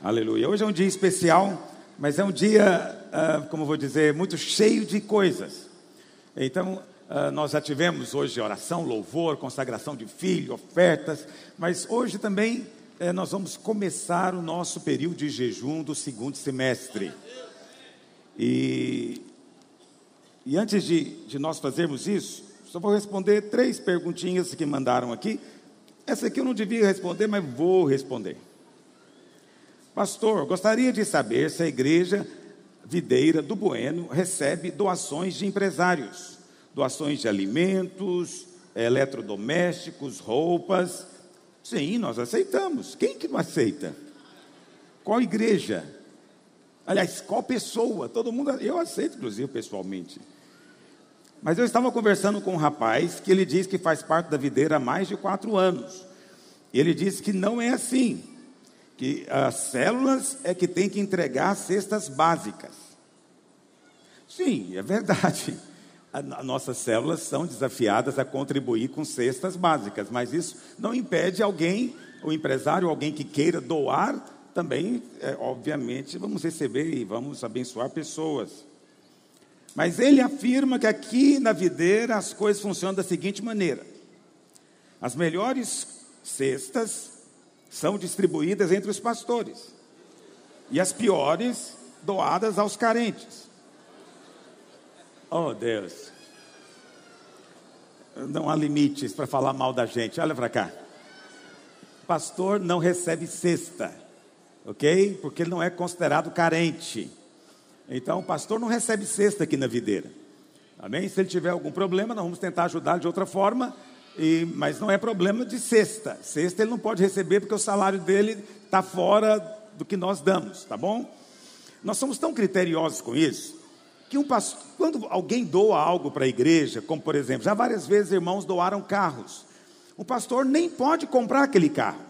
Aleluia. Hoje é um dia especial, mas é um dia, uh, como vou dizer, muito cheio de coisas. Então, uh, nós já tivemos hoje oração, louvor, consagração de filho, ofertas, mas hoje também uh, nós vamos começar o nosso período de jejum do segundo semestre. E, e antes de, de nós fazermos isso, só vou responder três perguntinhas que mandaram aqui. Essa aqui eu não devia responder, mas vou responder. Pastor, gostaria de saber se a igreja videira do Bueno recebe doações de empresários, doações de alimentos, eletrodomésticos, roupas. Sim, nós aceitamos. Quem que não aceita? Qual igreja? Aliás, qual pessoa? Todo mundo, eu aceito, inclusive, pessoalmente. Mas eu estava conversando com um rapaz que ele diz que faz parte da videira há mais de quatro anos. Ele disse que não é assim que as células é que tem que entregar cestas básicas. Sim, é verdade. As nossas células são desafiadas a contribuir com cestas básicas, mas isso não impede alguém, o empresário, alguém que queira doar, também, é, obviamente, vamos receber e vamos abençoar pessoas. Mas ele afirma que aqui na videira as coisas funcionam da seguinte maneira: as melhores cestas são distribuídas entre os pastores, e as piores doadas aos carentes. Oh Deus, não há limites para falar mal da gente, olha para cá. Pastor não recebe cesta, ok? Porque ele não é considerado carente. Então, o pastor não recebe cesta aqui na videira. Amém? Se ele tiver algum problema, nós vamos tentar ajudar de outra forma e, mas não é problema de sexta. Sexta ele não pode receber porque o salário dele está fora do que nós damos, tá bom? Nós somos tão criteriosos com isso que um pastor, quando alguém doa algo para a igreja, como por exemplo, já várias vezes irmãos doaram carros, o pastor nem pode comprar aquele carro,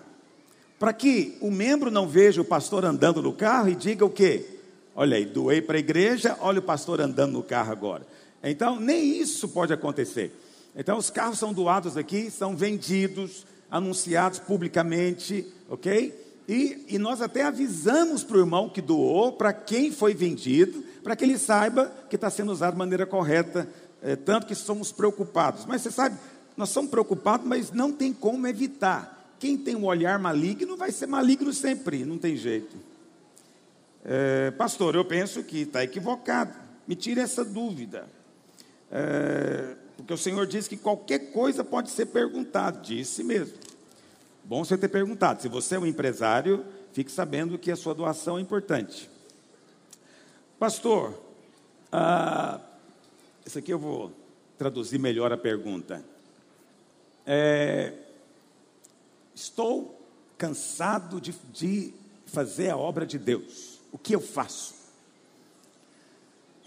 para que o membro não veja o pastor andando no carro e diga o quê? Olha aí, doei para a igreja, olha o pastor andando no carro agora. Então, nem isso pode acontecer. Então, os carros são doados aqui, são vendidos, anunciados publicamente, ok? E, e nós até avisamos para o irmão que doou, para quem foi vendido, para que ele saiba que está sendo usado de maneira correta, é, tanto que somos preocupados. Mas você sabe, nós somos preocupados, mas não tem como evitar. Quem tem um olhar maligno vai ser maligno sempre, não tem jeito. É, pastor, eu penso que está equivocado. Me tire essa dúvida. É, porque o Senhor disse que qualquer coisa pode ser perguntado, disse mesmo. Bom você ter perguntado. Se você é um empresário, fique sabendo que a sua doação é importante. Pastor, ah, isso aqui eu vou traduzir melhor a pergunta. É, estou cansado de, de fazer a obra de Deus. O que eu faço?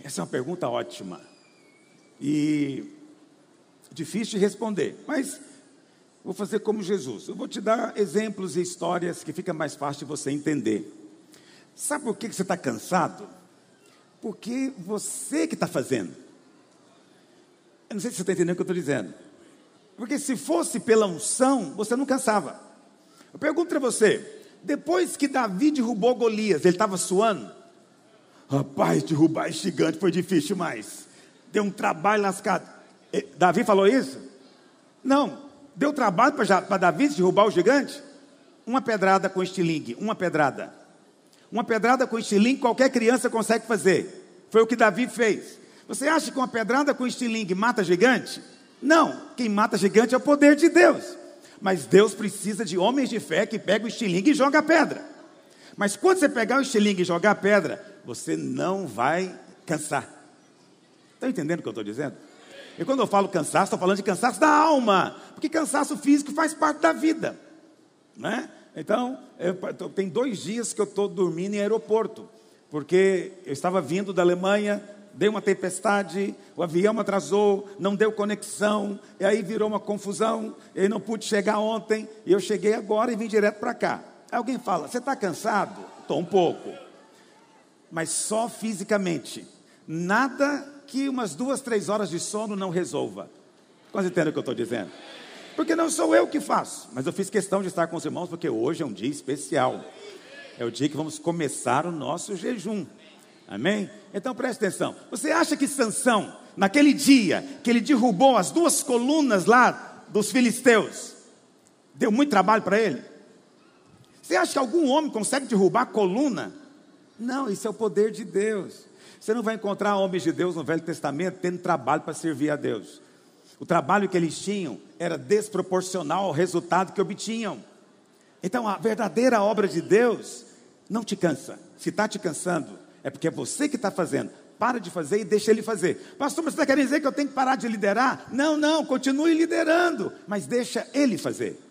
Essa é uma pergunta ótima. E Difícil de responder, mas vou fazer como Jesus. Eu vou te dar exemplos e histórias que fica mais fácil você entender. Sabe por que você está cansado? Porque você que está fazendo. Eu não sei se você está entendendo o que eu estou dizendo. Porque se fosse pela unção, você não cansava. Eu pergunto para você: depois que Davi derrubou Golias, ele estava suando? Rapaz, derrubar esse gigante foi difícil demais. Deu um trabalho lascado. Davi falou isso? Não. Deu trabalho para Davi derrubar o gigante? Uma pedrada com estilingue, uma pedrada. Uma pedrada com estilingue qualquer criança consegue fazer. Foi o que Davi fez. Você acha que uma pedrada com estilingue mata gigante? Não. Quem mata gigante é o poder de Deus. Mas Deus precisa de homens de fé que pegam o estilingue e jogam a pedra. Mas quando você pegar o estilingue e jogar a pedra, você não vai cansar. Está entendendo o que eu estou dizendo? E quando eu falo cansaço, estou falando de cansaço da alma, porque cansaço físico faz parte da vida, né? Então, eu, tem dois dias que eu estou dormindo em aeroporto, porque eu estava vindo da Alemanha, deu uma tempestade, o avião atrasou, não deu conexão, e aí virou uma confusão, eu não pude chegar ontem, e eu cheguei agora e vim direto para cá. Aí alguém fala, você está cansado? Estou um pouco, mas só fisicamente, nada que umas duas, três horas de sono não resolva. Quase entendem o que eu estou dizendo? Porque não sou eu que faço, mas eu fiz questão de estar com os irmãos porque hoje é um dia especial. É o dia que vamos começar o nosso jejum. Amém? Então preste atenção. Você acha que Sansão, naquele dia que ele derrubou as duas colunas lá dos filisteus, deu muito trabalho para ele? Você acha que algum homem consegue derrubar a coluna? Não, isso é o poder de Deus. Você não vai encontrar homens de Deus no Velho Testamento tendo trabalho para servir a Deus. O trabalho que eles tinham era desproporcional ao resultado que obtinham. Então, a verdadeira obra de Deus não te cansa. Se está te cansando, é porque é você que está fazendo. Para de fazer e deixa ele fazer. Pastor, mas você está querendo dizer que eu tenho que parar de liderar? Não, não, continue liderando, mas deixa ele fazer.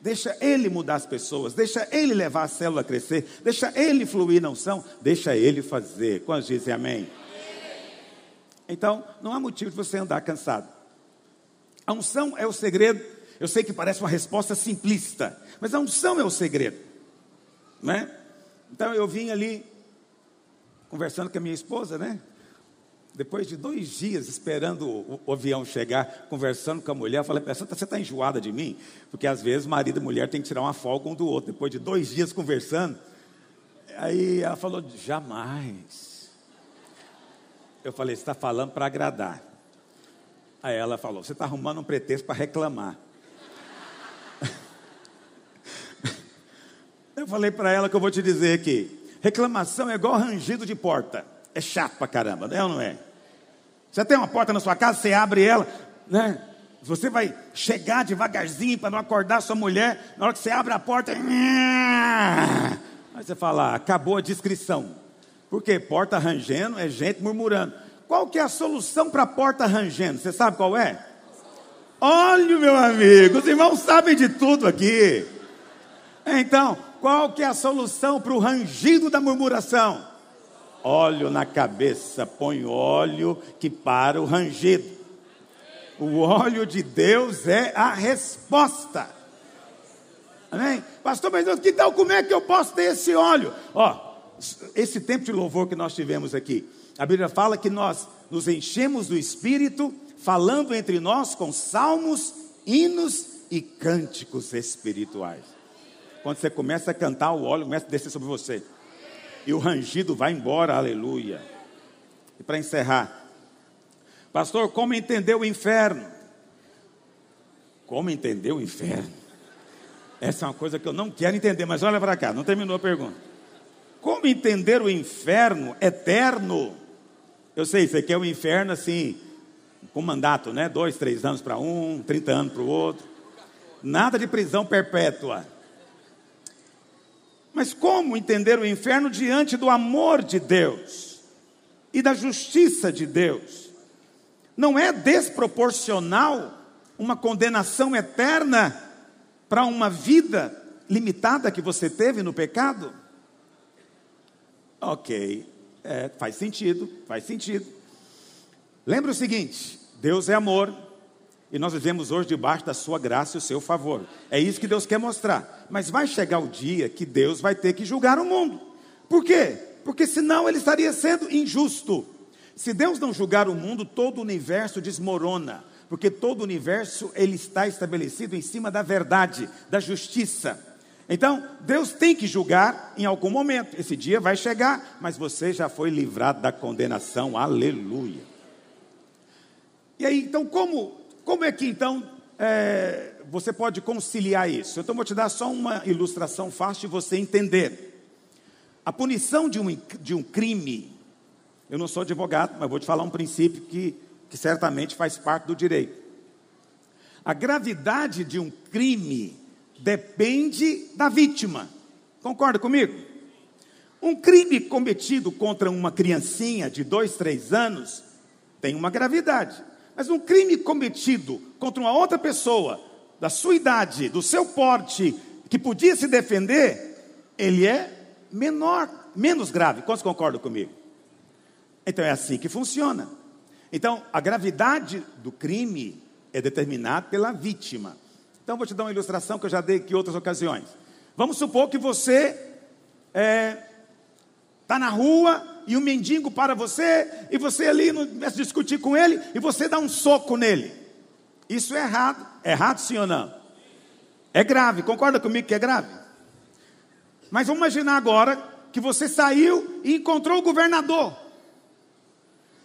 Deixa ele mudar as pessoas, deixa ele levar a célula a crescer, deixa ele fluir na unção, deixa ele fazer. Quantos dizem amém? Então, não há motivo de você andar cansado. A unção é o segredo. Eu sei que parece uma resposta simplista, mas a unção é o segredo, né? Então eu vim ali conversando com a minha esposa, né? Depois de dois dias esperando o, o avião chegar, conversando com a mulher, eu falei você está enjoada de mim? Porque às vezes marido e mulher têm que tirar uma folga um do outro. Depois de dois dias conversando, aí ela falou, jamais. Eu falei, você está falando para agradar. Aí ela falou, você está arrumando um pretexto para reclamar. Eu falei para ela que eu vou te dizer aqui. Reclamação é igual rangido de porta. É chato pra caramba, né ou não é? Você tem uma porta na sua casa, você abre ela, né? Você vai chegar devagarzinho para não acordar sua mulher. Na hora que você abre a porta, aí você fala, acabou a descrição. Porque porta rangendo é gente murmurando. Qual que é a solução para porta rangendo? Você sabe qual é? Olha, meu amigo, os irmãos sabem de tudo aqui. Então, qual que é a solução para o rangido da murmuração? Óleo na cabeça, põe óleo que para o rangido. O óleo de Deus é a resposta. Amém? Pastor, mas que tal como é que eu posso ter esse óleo? Ó, esse tempo de louvor que nós tivemos aqui, a Bíblia fala que nós nos enchemos do Espírito, falando entre nós com salmos, hinos e cânticos espirituais. Quando você começa a cantar, o óleo começa a descer sobre você. E o rangido vai embora, aleluia. E para encerrar, pastor, como entender o inferno? Como entender o inferno? Essa é uma coisa que eu não quero entender, mas olha para cá, não terminou a pergunta. Como entender o inferno eterno? Eu sei, você quer o inferno assim, com mandato, né? Dois, três anos para um, trinta anos para o outro. Nada de prisão perpétua. Mas como entender o inferno diante do amor de Deus e da justiça de Deus? Não é desproporcional uma condenação eterna para uma vida limitada que você teve no pecado? Ok, é, faz sentido, faz sentido. Lembra o seguinte: Deus é amor, e nós vivemos hoje debaixo da sua graça e o seu favor. É isso que Deus quer mostrar. Mas vai chegar o dia que Deus vai ter que julgar o mundo. Por quê? Porque senão ele estaria sendo injusto. Se Deus não julgar o mundo, todo o universo desmorona, porque todo o universo ele está estabelecido em cima da verdade, da justiça. Então, Deus tem que julgar em algum momento. Esse dia vai chegar, mas você já foi livrado da condenação. Aleluia. E aí, então, como como é que então é, você pode conciliar isso? Então vou te dar só uma ilustração fácil de você entender. A punição de um, de um crime, eu não sou advogado, mas vou te falar um princípio que, que certamente faz parte do direito. A gravidade de um crime depende da vítima. Concorda comigo? Um crime cometido contra uma criancinha de dois, três anos tem uma gravidade. Mas um crime cometido contra uma outra pessoa, da sua idade, do seu porte, que podia se defender, ele é menor, menos grave. Quantos concordam comigo? Então é assim que funciona. Então, a gravidade do crime é determinada pela vítima. Então, vou te dar uma ilustração que eu já dei aqui em outras ocasiões. Vamos supor que você está é, tá na rua e o mendigo para você, e você ali começa a discutir com ele, e você dá um soco nele. Isso é errado. É errado sim ou não? É grave. Concorda comigo que é grave? Mas vamos imaginar agora que você saiu e encontrou o governador.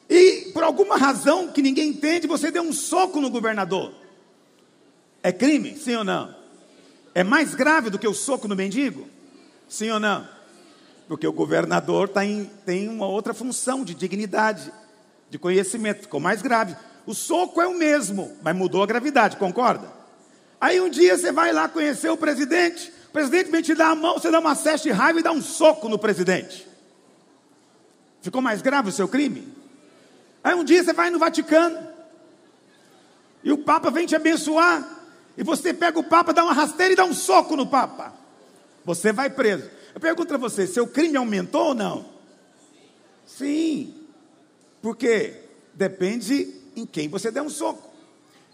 E por alguma razão que ninguém entende, você deu um soco no governador. É crime? Sim ou não? É mais grave do que o soco no mendigo? Sim ou não? Porque o governador tá em, tem uma outra função de dignidade, de conhecimento, ficou mais grave. O soco é o mesmo, mas mudou a gravidade, concorda? Aí um dia você vai lá conhecer o presidente, o presidente vem te dar a mão, você dá uma cesta de raiva e dá um soco no presidente. Ficou mais grave o seu crime? Aí um dia você vai no Vaticano e o Papa vem te abençoar e você pega o Papa, dá uma rasteira e dá um soco no Papa. Você vai preso. Eu pergunto a você: seu crime aumentou ou não? Sim. Por quê? Depende em quem você der um soco.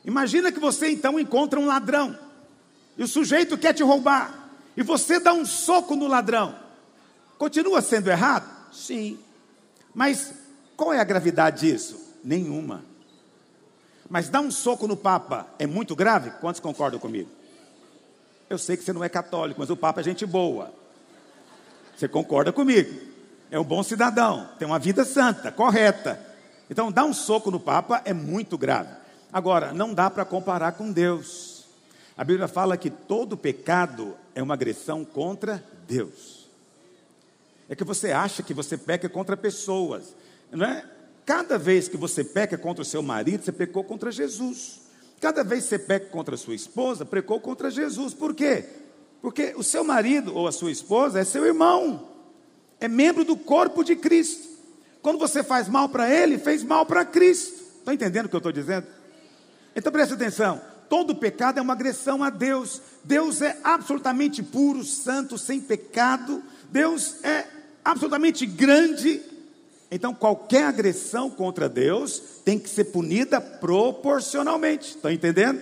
Imagina que você então encontra um ladrão e o sujeito quer te roubar e você dá um soco no ladrão. Continua sendo errado? Sim. Mas qual é a gravidade disso? Nenhuma. Mas dar um soco no Papa é muito grave? Quantos concordam comigo? Eu sei que você não é católico, mas o Papa é gente boa. Você concorda comigo? É um bom cidadão, tem uma vida santa, correta. Então, dar um soco no Papa é muito grave. Agora, não dá para comparar com Deus. A Bíblia fala que todo pecado é uma agressão contra Deus. É que você acha que você peca contra pessoas. Não é? Cada vez que você peca contra o seu marido, você pecou contra Jesus. Cada vez que você peca contra a sua esposa, pecou contra Jesus. Por quê? Porque o seu marido ou a sua esposa é seu irmão, é membro do corpo de Cristo. Quando você faz mal para ele, fez mal para Cristo. Está entendendo o que eu estou dizendo? Então preste atenção: todo pecado é uma agressão a Deus. Deus é absolutamente puro, santo, sem pecado. Deus é absolutamente grande, então, qualquer agressão contra Deus tem que ser punida proporcionalmente. Estão entendendo?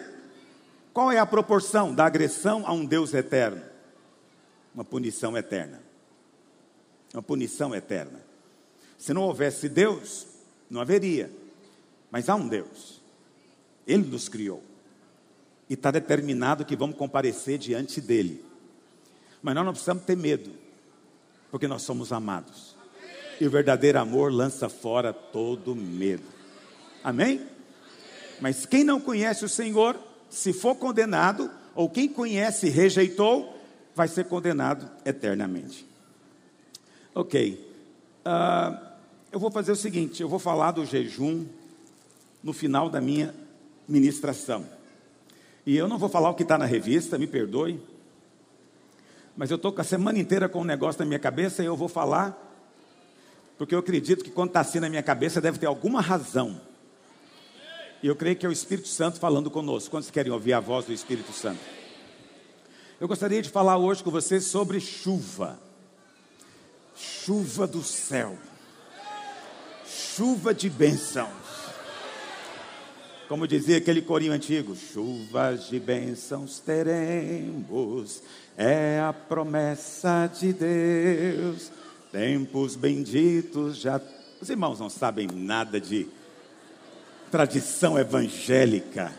Qual é a proporção da agressão a um Deus eterno? Uma punição eterna. Uma punição eterna. Se não houvesse Deus, não haveria. Mas há um Deus. Ele nos criou. E está determinado que vamos comparecer diante dele. Mas nós não precisamos ter medo, porque nós somos amados. E o verdadeiro amor lança fora todo medo. Amém? Mas quem não conhece o Senhor, se for condenado, ou quem conhece e rejeitou, vai ser condenado eternamente. Ok. Uh, eu vou fazer o seguinte: eu vou falar do jejum no final da minha ministração. E eu não vou falar o que está na revista, me perdoe. Mas eu estou com a semana inteira com um negócio na minha cabeça e eu vou falar porque eu acredito que quando está assim na minha cabeça deve ter alguma razão. E eu creio que é o Espírito Santo falando conosco. Quantos querem ouvir a voz do Espírito Santo? Eu gostaria de falar hoje com vocês sobre chuva. Chuva do céu. Chuva de bênçãos. Como dizia aquele corinho antigo: chuvas de bênçãos teremos, é a promessa de Deus. Tempos benditos já. Os irmãos não sabem nada de tradição evangélica.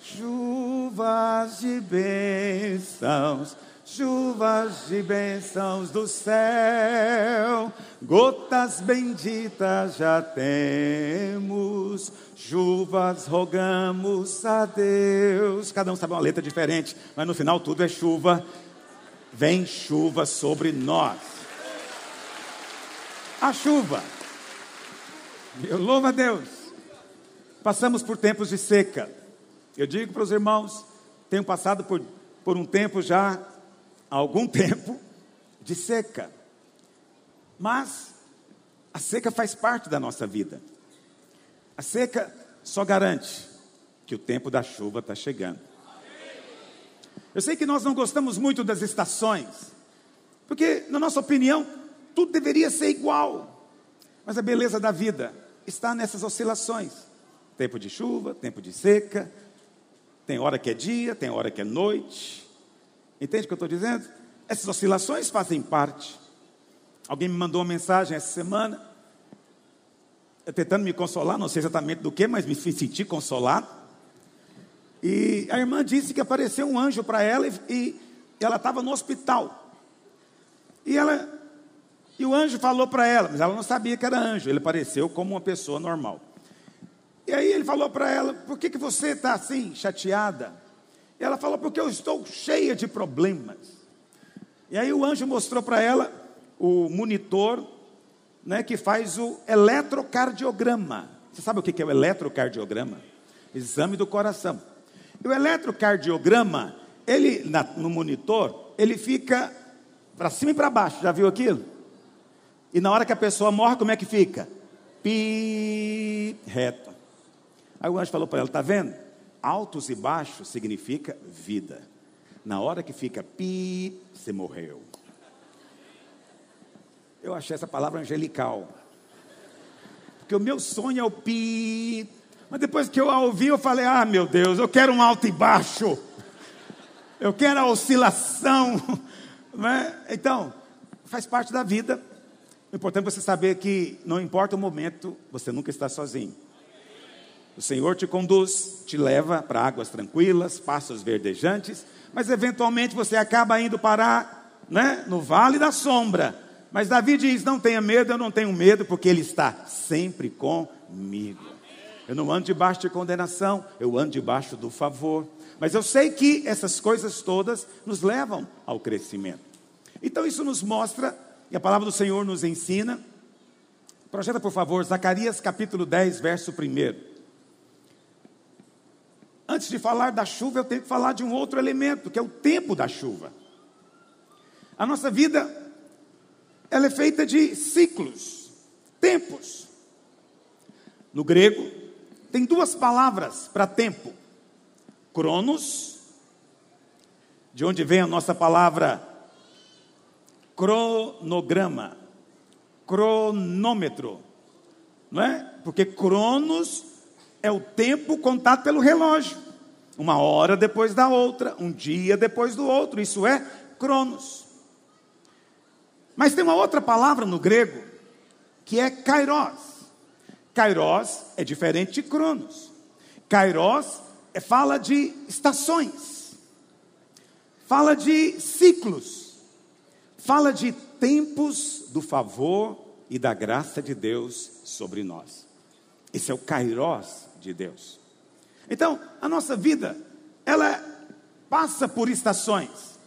Chuvas de bênçãos, chuvas de bênçãos do céu, gotas benditas já temos, chuvas rogamos a Deus. Cada um sabe uma letra diferente, mas no final tudo é chuva. Vem chuva sobre nós a chuva. Eu louvo a Deus. Passamos por tempos de seca. Eu digo para os irmãos, tenho passado por, por um tempo já, algum tempo, de seca. Mas a seca faz parte da nossa vida. A seca só garante que o tempo da chuva está chegando. Eu sei que nós não gostamos muito das estações, porque, na nossa opinião, tudo deveria ser igual. Mas a beleza da vida está nessas oscilações. Tempo de chuva, tempo de seca, tem hora que é dia, tem hora que é noite. Entende o que eu estou dizendo? Essas oscilações fazem parte. Alguém me mandou uma mensagem essa semana, tentando me consolar, não sei exatamente do que, mas me fiz sentir consolado. E a irmã disse que apareceu um anjo para ela e, e ela estava no hospital. E ela e o anjo falou para ela, mas ela não sabia que era anjo, ele pareceu como uma pessoa normal. E aí ele falou para ela: Por que, que você está assim, chateada? E ela falou: Porque eu estou cheia de problemas. E aí o anjo mostrou para ela o monitor né, que faz o eletrocardiograma. Você sabe o que é o eletrocardiograma? Exame do coração. E o eletrocardiograma, ele na, no monitor, ele fica para cima e para baixo. Já viu aquilo? E na hora que a pessoa morre, como é que fica? Pi reto. Aí o anjo falou para ela: está vendo? Altos e baixos significa vida. Na hora que fica pi, você morreu. Eu achei essa palavra angelical. Porque o meu sonho é o pi. Mas depois que eu a ouvi, eu falei: ah, meu Deus, eu quero um alto e baixo. Eu quero a oscilação. Né? Então, faz parte da vida. O importante é você saber que não importa o momento, você nunca está sozinho. O Senhor te conduz, te leva para águas tranquilas, passos verdejantes, mas eventualmente você acaba indo parar né, no vale da sombra. Mas Davi diz: Não tenha medo, eu não tenho medo, porque Ele está sempre comigo. Eu não ando debaixo de condenação, eu ando debaixo do favor. Mas eu sei que essas coisas todas nos levam ao crescimento. Então isso nos mostra, e a palavra do Senhor nos ensina. Projeta, por favor, Zacarias capítulo 10, verso 1. Antes de falar da chuva, eu tenho que falar de um outro elemento, que é o tempo da chuva. A nossa vida, ela é feita de ciclos, tempos. No grego, tem duas palavras para tempo: cronos, de onde vem a nossa palavra cronograma, cronômetro, não é? Porque cronos é o tempo contado pelo relógio. Uma hora depois da outra, um dia depois do outro. Isso é cronos. Mas tem uma outra palavra no grego que é kairos. Kairos é diferente de cronos. Kairos é, fala de estações, fala de ciclos, fala de tempos do favor e da graça de Deus sobre nós. Esse é o kairos de Deus. Então, a nossa vida, ela passa por estações.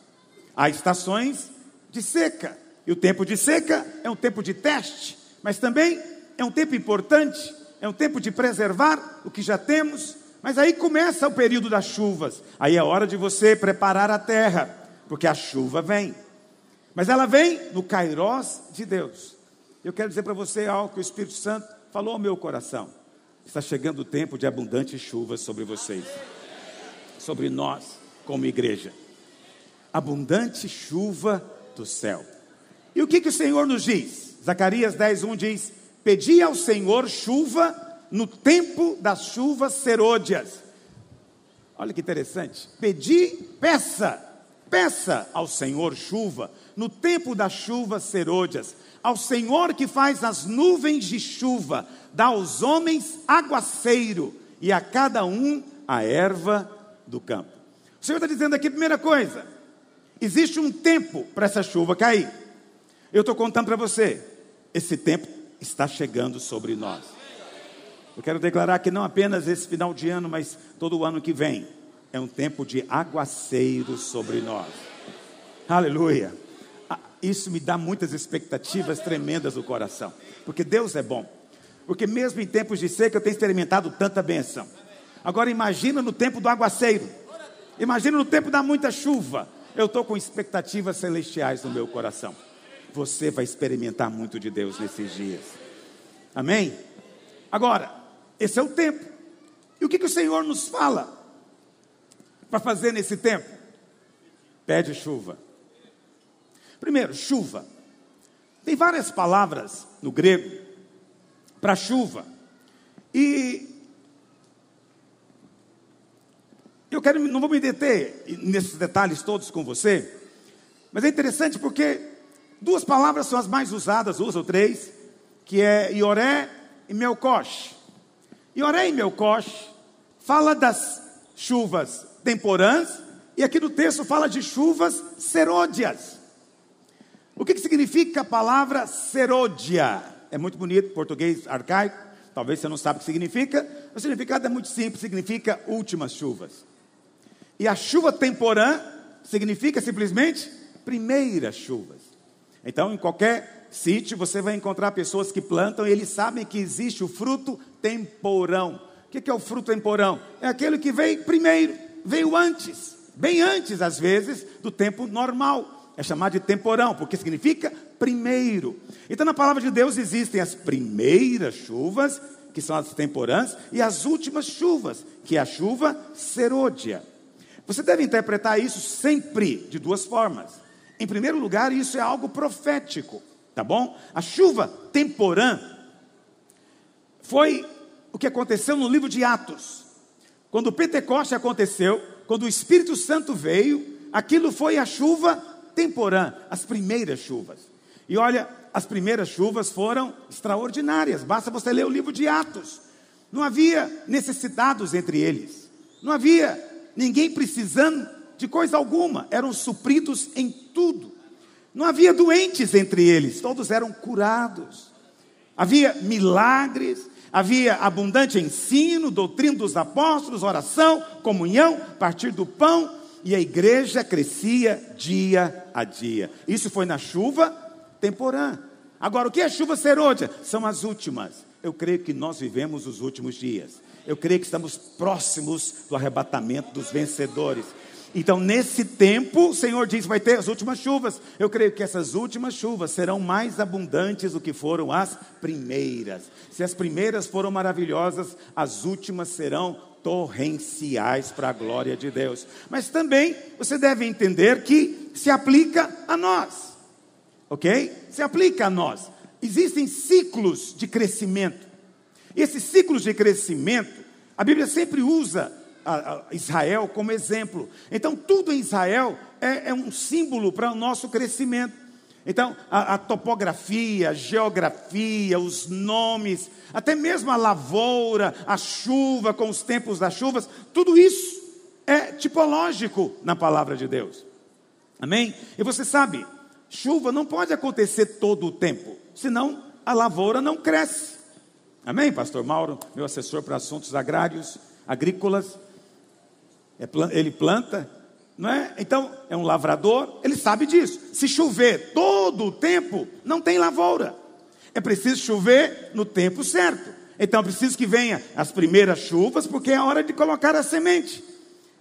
Há estações de seca. E o tempo de seca é um tempo de teste, mas também é um tempo importante, é um tempo de preservar o que já temos. Mas aí começa o período das chuvas. Aí é hora de você preparar a terra, porque a chuva vem. Mas ela vem no Kairós de Deus. Eu quero dizer para você algo que o Espírito Santo falou ao meu coração. Está chegando o tempo de abundante chuva sobre vocês, sobre nós, como igreja. Abundante chuva do céu. E o que, que o Senhor nos diz? Zacarias 10:1 diz: Pedi ao Senhor chuva no tempo das chuvas serôdias. Olha que interessante. Pedi, peça, peça ao Senhor chuva no tempo das chuvas serôdias ao Senhor que faz as nuvens de chuva, dá aos homens aguaceiro e a cada um a erva do campo. O Senhor está dizendo aqui, primeira coisa, existe um tempo para essa chuva cair. Eu estou contando para você, esse tempo está chegando sobre nós. Eu quero declarar que não apenas esse final de ano, mas todo o ano que vem, é um tempo de aguaceiro sobre nós. Aleluia isso me dá muitas expectativas tremendas no coração, porque Deus é bom. Porque mesmo em tempos de seca eu tenho experimentado tanta benção. Agora imagina no tempo do aguaceiro. Imagina no tempo da muita chuva. Eu estou com expectativas celestiais no meu coração. Você vai experimentar muito de Deus nesses dias. Amém? Agora, esse é o tempo. E o que, que o Senhor nos fala para fazer nesse tempo? Pede chuva. Primeiro, chuva. Tem várias palavras no grego para chuva. E eu quero, não vou me deter nesses detalhes todos com você, mas é interessante porque duas palavras são as mais usadas, duas ou três, que é Ioré e Melcosh. Ioré e Melcosh fala das chuvas temporãs e aqui no texto fala de chuvas serôdias. O que, que significa a palavra serôdia? É muito bonito, português arcaico, talvez você não sabe o que significa. O significado é muito simples, significa últimas chuvas. E a chuva temporã significa simplesmente primeiras chuvas. Então, em qualquer sítio, você vai encontrar pessoas que plantam e eles sabem que existe o fruto temporão. O que é o fruto temporão? É aquele que veio primeiro, veio antes, bem antes, às vezes, do tempo normal. É chamado de temporão, porque significa primeiro. Então, na palavra de Deus existem as primeiras chuvas, que são as temporãs, e as últimas chuvas, que é a chuva serôdia. Você deve interpretar isso sempre de duas formas. Em primeiro lugar, isso é algo profético, tá bom? A chuva temporã foi o que aconteceu no livro de Atos. Quando o Pentecoste aconteceu, quando o Espírito Santo veio, aquilo foi a chuva temporã, as primeiras chuvas. E olha, as primeiras chuvas foram extraordinárias, basta você ler o livro de Atos. Não havia necessitados entre eles, não havia ninguém precisando de coisa alguma, eram supridos em tudo. Não havia doentes entre eles, todos eram curados. Havia milagres, havia abundante ensino, doutrina dos apóstolos, oração, comunhão, partir do pão, e a igreja crescia dia a dia. Isso foi na chuva temporã. Agora, o que é chuva serôdia? São as últimas. Eu creio que nós vivemos os últimos dias. Eu creio que estamos próximos do arrebatamento dos vencedores. Então, nesse tempo, o Senhor diz: vai ter as últimas chuvas. Eu creio que essas últimas chuvas serão mais abundantes do que foram as primeiras. Se as primeiras foram maravilhosas, as últimas serão torrenciais para a glória de Deus. Mas também você deve entender que se aplica a nós, ok? Se aplica a nós. Existem ciclos de crescimento. E esses ciclos de crescimento, a Bíblia sempre usa Israel como exemplo. Então, tudo em Israel é, é um símbolo para o nosso crescimento. Então, a, a, topografia, a geografia, os nomes, até mesmo a lavoura, a chuva com os tempos das chuvas, tudo isso é tipológico na palavra de Deus. Amém? E você sabe, chuva não pode acontecer todo o tempo, senão a lavoura não cresce. Amém, pastor Mauro, meu assessor para assuntos agrários, agrícolas. É ele planta, não é? Então, é um lavrador, ele sabe disso. Se chover todo o tempo, não tem lavoura. É preciso chover no tempo certo. Então, é preciso que venha as primeiras chuvas, porque é a hora de colocar a semente.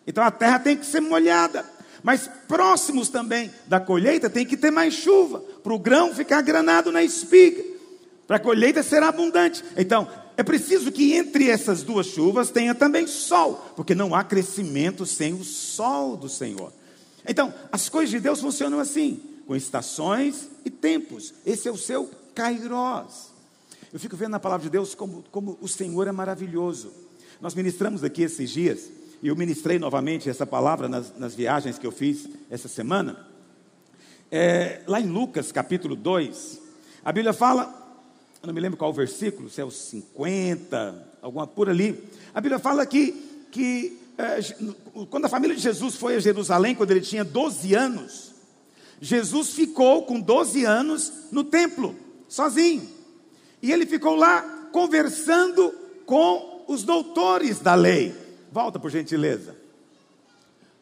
Então, a terra tem que ser molhada. Mas próximos também da colheita tem que ter mais chuva, para o grão ficar granado na espiga para a colheita será abundante. Então, é preciso que entre essas duas chuvas tenha também sol, porque não há crescimento sem o sol do Senhor. Então, as coisas de Deus funcionam assim, com estações e tempos. Esse é o seu kairós. Eu fico vendo na palavra de Deus como, como o Senhor é maravilhoso. Nós ministramos aqui esses dias, e eu ministrei novamente essa palavra nas, nas viagens que eu fiz essa semana. É, lá em Lucas capítulo 2, a Bíblia fala eu não me lembro qual o versículo, se é o 50, alguma por ali. A Bíblia fala que, que é, quando a família de Jesus foi a Jerusalém, quando ele tinha 12 anos, Jesus ficou com 12 anos no templo, sozinho. E ele ficou lá conversando com os doutores da lei. Volta, por gentileza.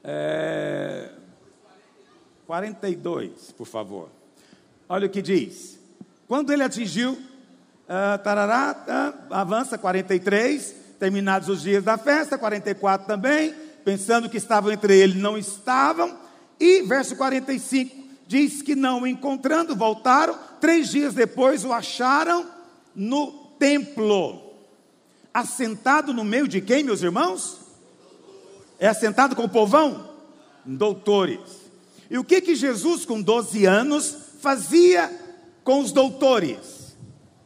É, 42, por favor. Olha o que diz. Quando ele atingiu uh, tarará, uh, avança 43, terminados os dias da festa, 44 também, pensando que estavam entre eles, não estavam, e verso 45 diz que não encontrando, voltaram, três dias depois o acharam no templo, assentado no meio de quem, meus irmãos? É assentado com o povão? Doutores. E o que que Jesus, com 12 anos, fazia com os doutores?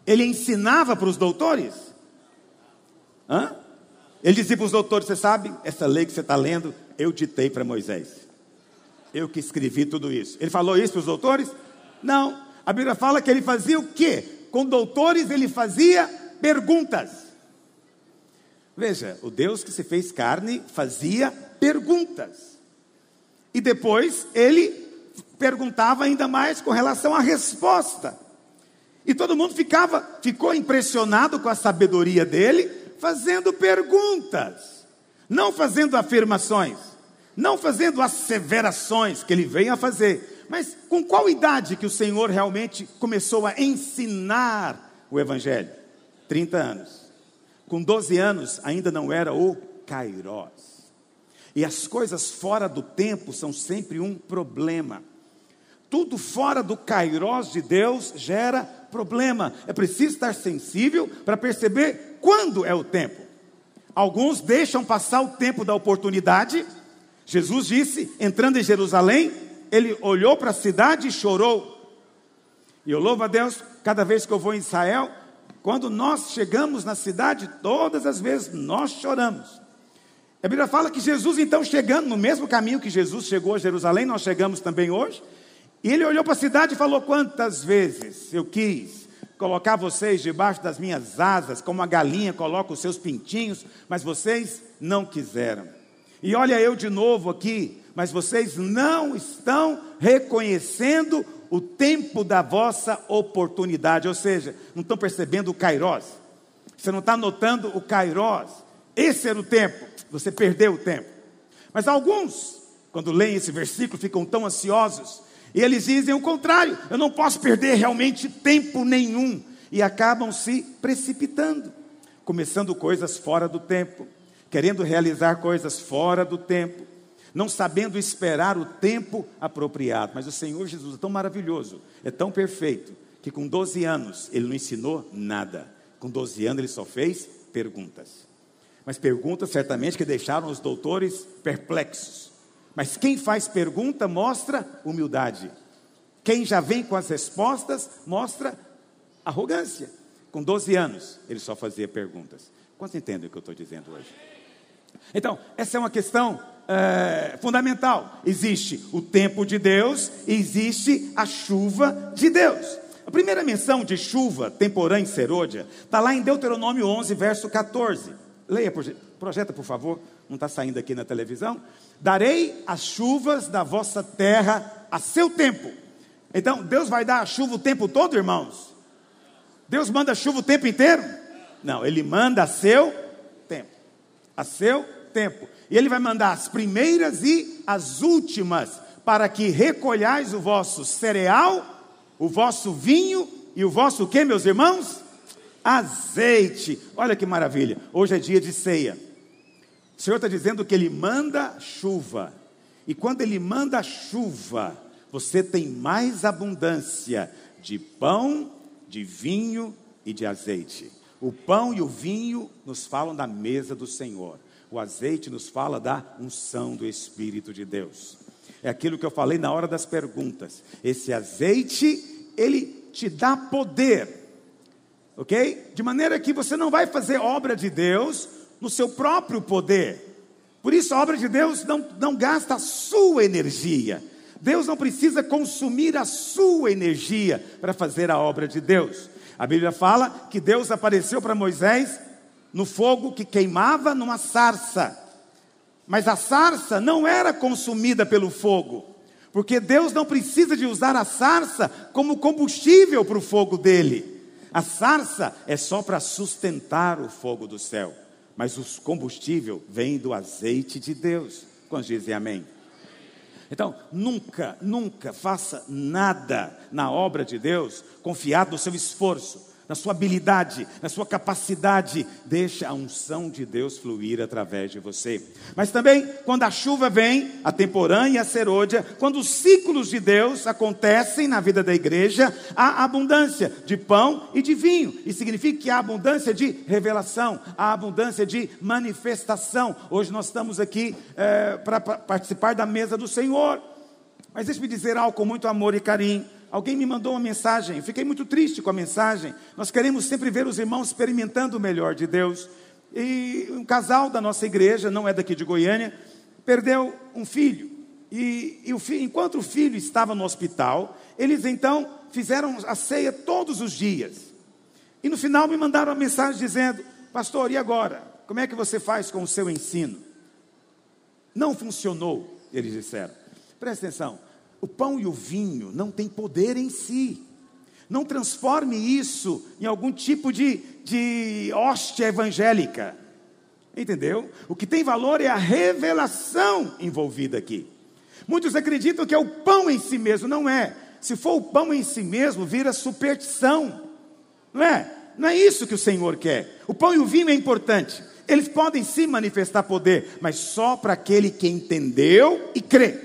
Ele ensinava para os doutores? Hã? Ele dizia para os doutores: Você sabe, essa lei que você está lendo, eu ditei para Moisés. Eu que escrevi tudo isso. Ele falou isso para os doutores? Não. A Bíblia fala que ele fazia o quê? Com doutores ele fazia perguntas. Veja, o Deus que se fez carne fazia perguntas. E depois ele perguntava ainda mais com relação à resposta. E todo mundo ficava, ficou impressionado com a sabedoria dele, fazendo perguntas, não fazendo afirmações, não fazendo asseverações que ele vem a fazer, mas com qual idade que o Senhor realmente começou a ensinar o evangelho? 30 anos. Com 12 anos ainda não era o Kairós. E as coisas fora do tempo são sempre um problema. Tudo fora do Kairós de Deus gera problema. É preciso estar sensível para perceber quando é o tempo. Alguns deixam passar o tempo da oportunidade. Jesus disse, entrando em Jerusalém, ele olhou para a cidade e chorou. E eu louvo a Deus, cada vez que eu vou em Israel, quando nós chegamos na cidade, todas as vezes nós choramos. A Bíblia fala que Jesus, então, chegando no mesmo caminho que Jesus chegou a Jerusalém, nós chegamos também hoje. E ele olhou para a cidade e falou: Quantas vezes eu quis colocar vocês debaixo das minhas asas, como a galinha coloca os seus pintinhos, mas vocês não quiseram. E olha eu de novo aqui, mas vocês não estão reconhecendo o tempo da vossa oportunidade, ou seja, não estão percebendo o kairós. Você não está notando o kairós. Esse era o tempo, você perdeu o tempo. Mas alguns, quando leem esse versículo, ficam tão ansiosos, e eles dizem o contrário: eu não posso perder realmente tempo nenhum, e acabam se precipitando, começando coisas fora do tempo, querendo realizar coisas fora do tempo, não sabendo esperar o tempo apropriado. Mas o Senhor Jesus é tão maravilhoso, é tão perfeito, que com 12 anos ele não ensinou nada. Com 12 anos ele só fez perguntas. Mas perguntas certamente que deixaram os doutores perplexos. Mas quem faz pergunta mostra humildade. Quem já vem com as respostas mostra arrogância. Com 12 anos ele só fazia perguntas. Quantos entendem o que eu estou dizendo hoje? Então, essa é uma questão é, fundamental. Existe o tempo de Deus e existe a chuva de Deus. A primeira menção de chuva, temporã em serôdia, está lá em Deuteronômio 11, verso 14. Leia, projeta por favor, não está saindo aqui na televisão. Darei as chuvas da vossa terra a seu tempo. Então, Deus vai dar a chuva o tempo todo, irmãos? Deus manda chuva o tempo inteiro? Não, Ele manda a seu tempo. A seu tempo. E ele vai mandar as primeiras e as últimas, para que recolhais o vosso cereal, o vosso vinho e o vosso que, meus irmãos? Azeite. Olha que maravilha. Hoje é dia de ceia. O Senhor está dizendo que Ele manda chuva. E quando Ele manda chuva, você tem mais abundância de pão, de vinho e de azeite. O pão e o vinho nos falam da mesa do Senhor. O azeite nos fala da unção do Espírito de Deus. É aquilo que eu falei na hora das perguntas. Esse azeite, ele te dá poder, ok? De maneira que você não vai fazer obra de Deus no seu próprio poder. Por isso, a obra de Deus não, não gasta a sua energia. Deus não precisa consumir a sua energia para fazer a obra de Deus. A Bíblia fala que Deus apareceu para Moisés no fogo que queimava numa sarça. Mas a sarça não era consumida pelo fogo, porque Deus não precisa de usar a sarça como combustível para o fogo dele. A sarça é só para sustentar o fogo do céu, mas o combustível vem do azeite de Deus. Quando dizem amém? Então, nunca, nunca faça nada na obra de Deus confiado no seu esforço na sua habilidade, na sua capacidade. Deixa a unção de Deus fluir através de você. Mas também, quando a chuva vem, a temporã e a serôdia, quando os ciclos de Deus acontecem na vida da igreja, há abundância de pão e de vinho. E significa que há abundância de revelação, há abundância de manifestação. Hoje nós estamos aqui é, para participar da mesa do Senhor. Mas deixe-me dizer algo com muito amor e carinho. Alguém me mandou uma mensagem, fiquei muito triste com a mensagem. Nós queremos sempre ver os irmãos experimentando o melhor de Deus. E um casal da nossa igreja, não é daqui de Goiânia, perdeu um filho. E, e o enquanto o filho estava no hospital, eles então fizeram a ceia todos os dias. E no final me mandaram uma mensagem dizendo: Pastor, e agora? Como é que você faz com o seu ensino? Não funcionou, eles disseram. Presta atenção. O pão e o vinho não têm poder em si. Não transforme isso em algum tipo de, de hóstia evangélica. Entendeu? O que tem valor é a revelação envolvida aqui. Muitos acreditam que é o pão em si mesmo, não é. Se for o pão em si mesmo, vira superstição. Não é? Não é isso que o Senhor quer. O pão e o vinho é importante. Eles podem sim manifestar poder, mas só para aquele que entendeu e crê.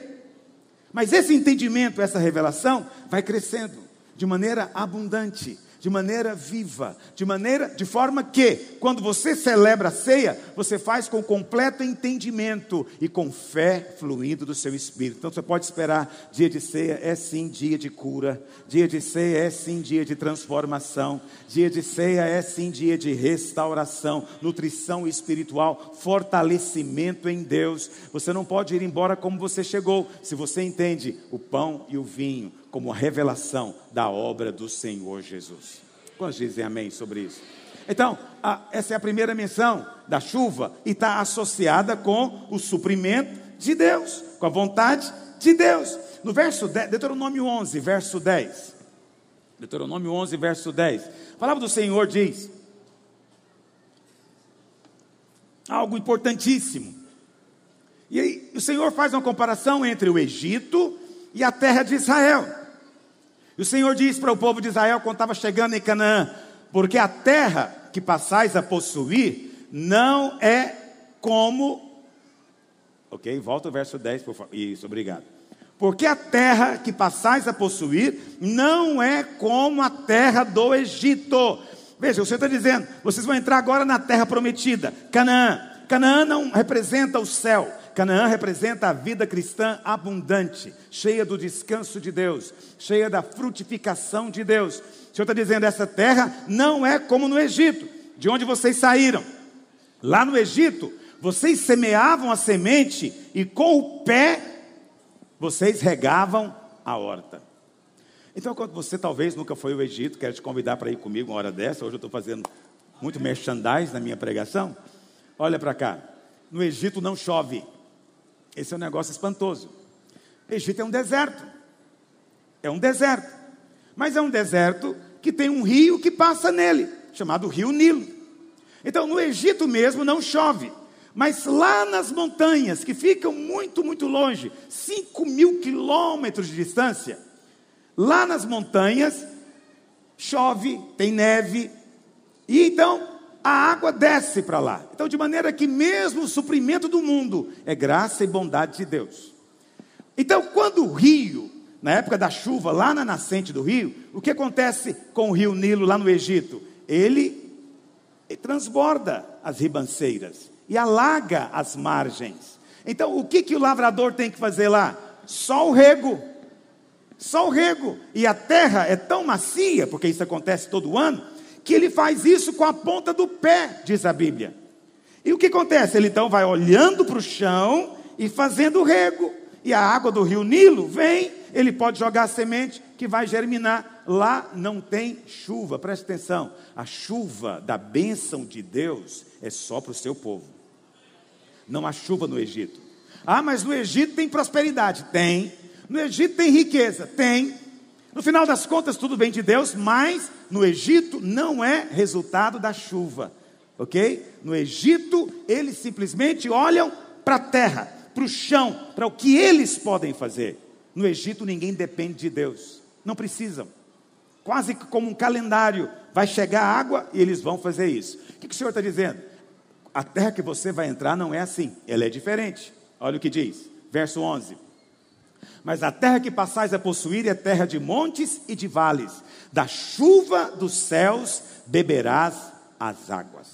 Mas esse entendimento, essa revelação, vai crescendo de maneira abundante de maneira viva, de maneira, de forma que, quando você celebra a ceia, você faz com completo entendimento e com fé fluindo do seu espírito. Então você pode esperar, dia de ceia é sim dia de cura, dia de ceia é sim dia de transformação, dia de ceia é sim dia de restauração, nutrição espiritual, fortalecimento em Deus. Você não pode ir embora como você chegou, se você entende o pão e o vinho como a revelação da obra do Senhor Jesus. Quantos dizem amém sobre isso? Então, a, essa é a primeira menção da chuva e está associada com o suprimento de Deus, com a vontade de Deus. No verso 10, Deuteronômio 11, verso 10. Deuteronômio 11, verso 10. A palavra do Senhor diz algo importantíssimo. E aí, o Senhor faz uma comparação entre o Egito e a terra de Israel. E o Senhor disse para o povo de Israel quando estava chegando em Canaã: Porque a terra que passais a possuir não é como. Ok, volta o verso 10, por favor. Isso, obrigado. Porque a terra que passais a possuir não é como a terra do Egito. Veja, o Senhor está dizendo: vocês vão entrar agora na terra prometida, Canaã. Canaã não representa o céu, Canaã representa a vida cristã abundante, cheia do descanso de Deus, cheia da frutificação de Deus. O Senhor está dizendo: essa terra não é como no Egito, de onde vocês saíram. Lá no Egito, vocês semeavam a semente e com o pé vocês regavam a horta. Então, quando você talvez nunca foi ao Egito, quero te convidar para ir comigo uma hora dessa. Hoje eu estou fazendo muito merchandise na minha pregação. Olha para cá. No Egito não chove. Esse é um negócio espantoso. Egito é um deserto. É um deserto. Mas é um deserto que tem um rio que passa nele, chamado Rio Nilo. Então, no Egito mesmo não chove. Mas lá nas montanhas, que ficam muito, muito longe, 5 mil quilômetros de distância, lá nas montanhas, chove, tem neve, e então a água desce para lá. Então, de maneira que mesmo o suprimento do mundo é graça e bondade de Deus. Então, quando o rio, na época da chuva, lá na nascente do rio, o que acontece com o rio Nilo lá no Egito? Ele, ele transborda as ribanceiras e alaga as margens. Então, o que, que o lavrador tem que fazer lá? Só o rego. Só o rego. E a terra é tão macia, porque isso acontece todo ano, que ele faz isso com a ponta do pé, diz a Bíblia. E o que acontece? Ele então vai olhando para o chão e fazendo rego. E a água do rio Nilo vem, ele pode jogar a semente que vai germinar. Lá não tem chuva, preste atenção. A chuva da bênção de Deus é só para o seu povo. Não há chuva no Egito. Ah, mas no Egito tem prosperidade. Tem. No Egito tem riqueza. Tem. No final das contas, tudo vem de Deus, mas no Egito não é resultado da chuva, ok? No Egito, eles simplesmente olham para a terra, para o chão, para o que eles podem fazer. No Egito, ninguém depende de Deus, não precisam. Quase como um calendário, vai chegar água e eles vão fazer isso. O que, que o Senhor está dizendo? A terra que você vai entrar não é assim, ela é diferente. Olha o que diz, verso 11. Mas a terra que passais a possuir é terra de montes e de vales. Da chuva dos céus beberás as águas.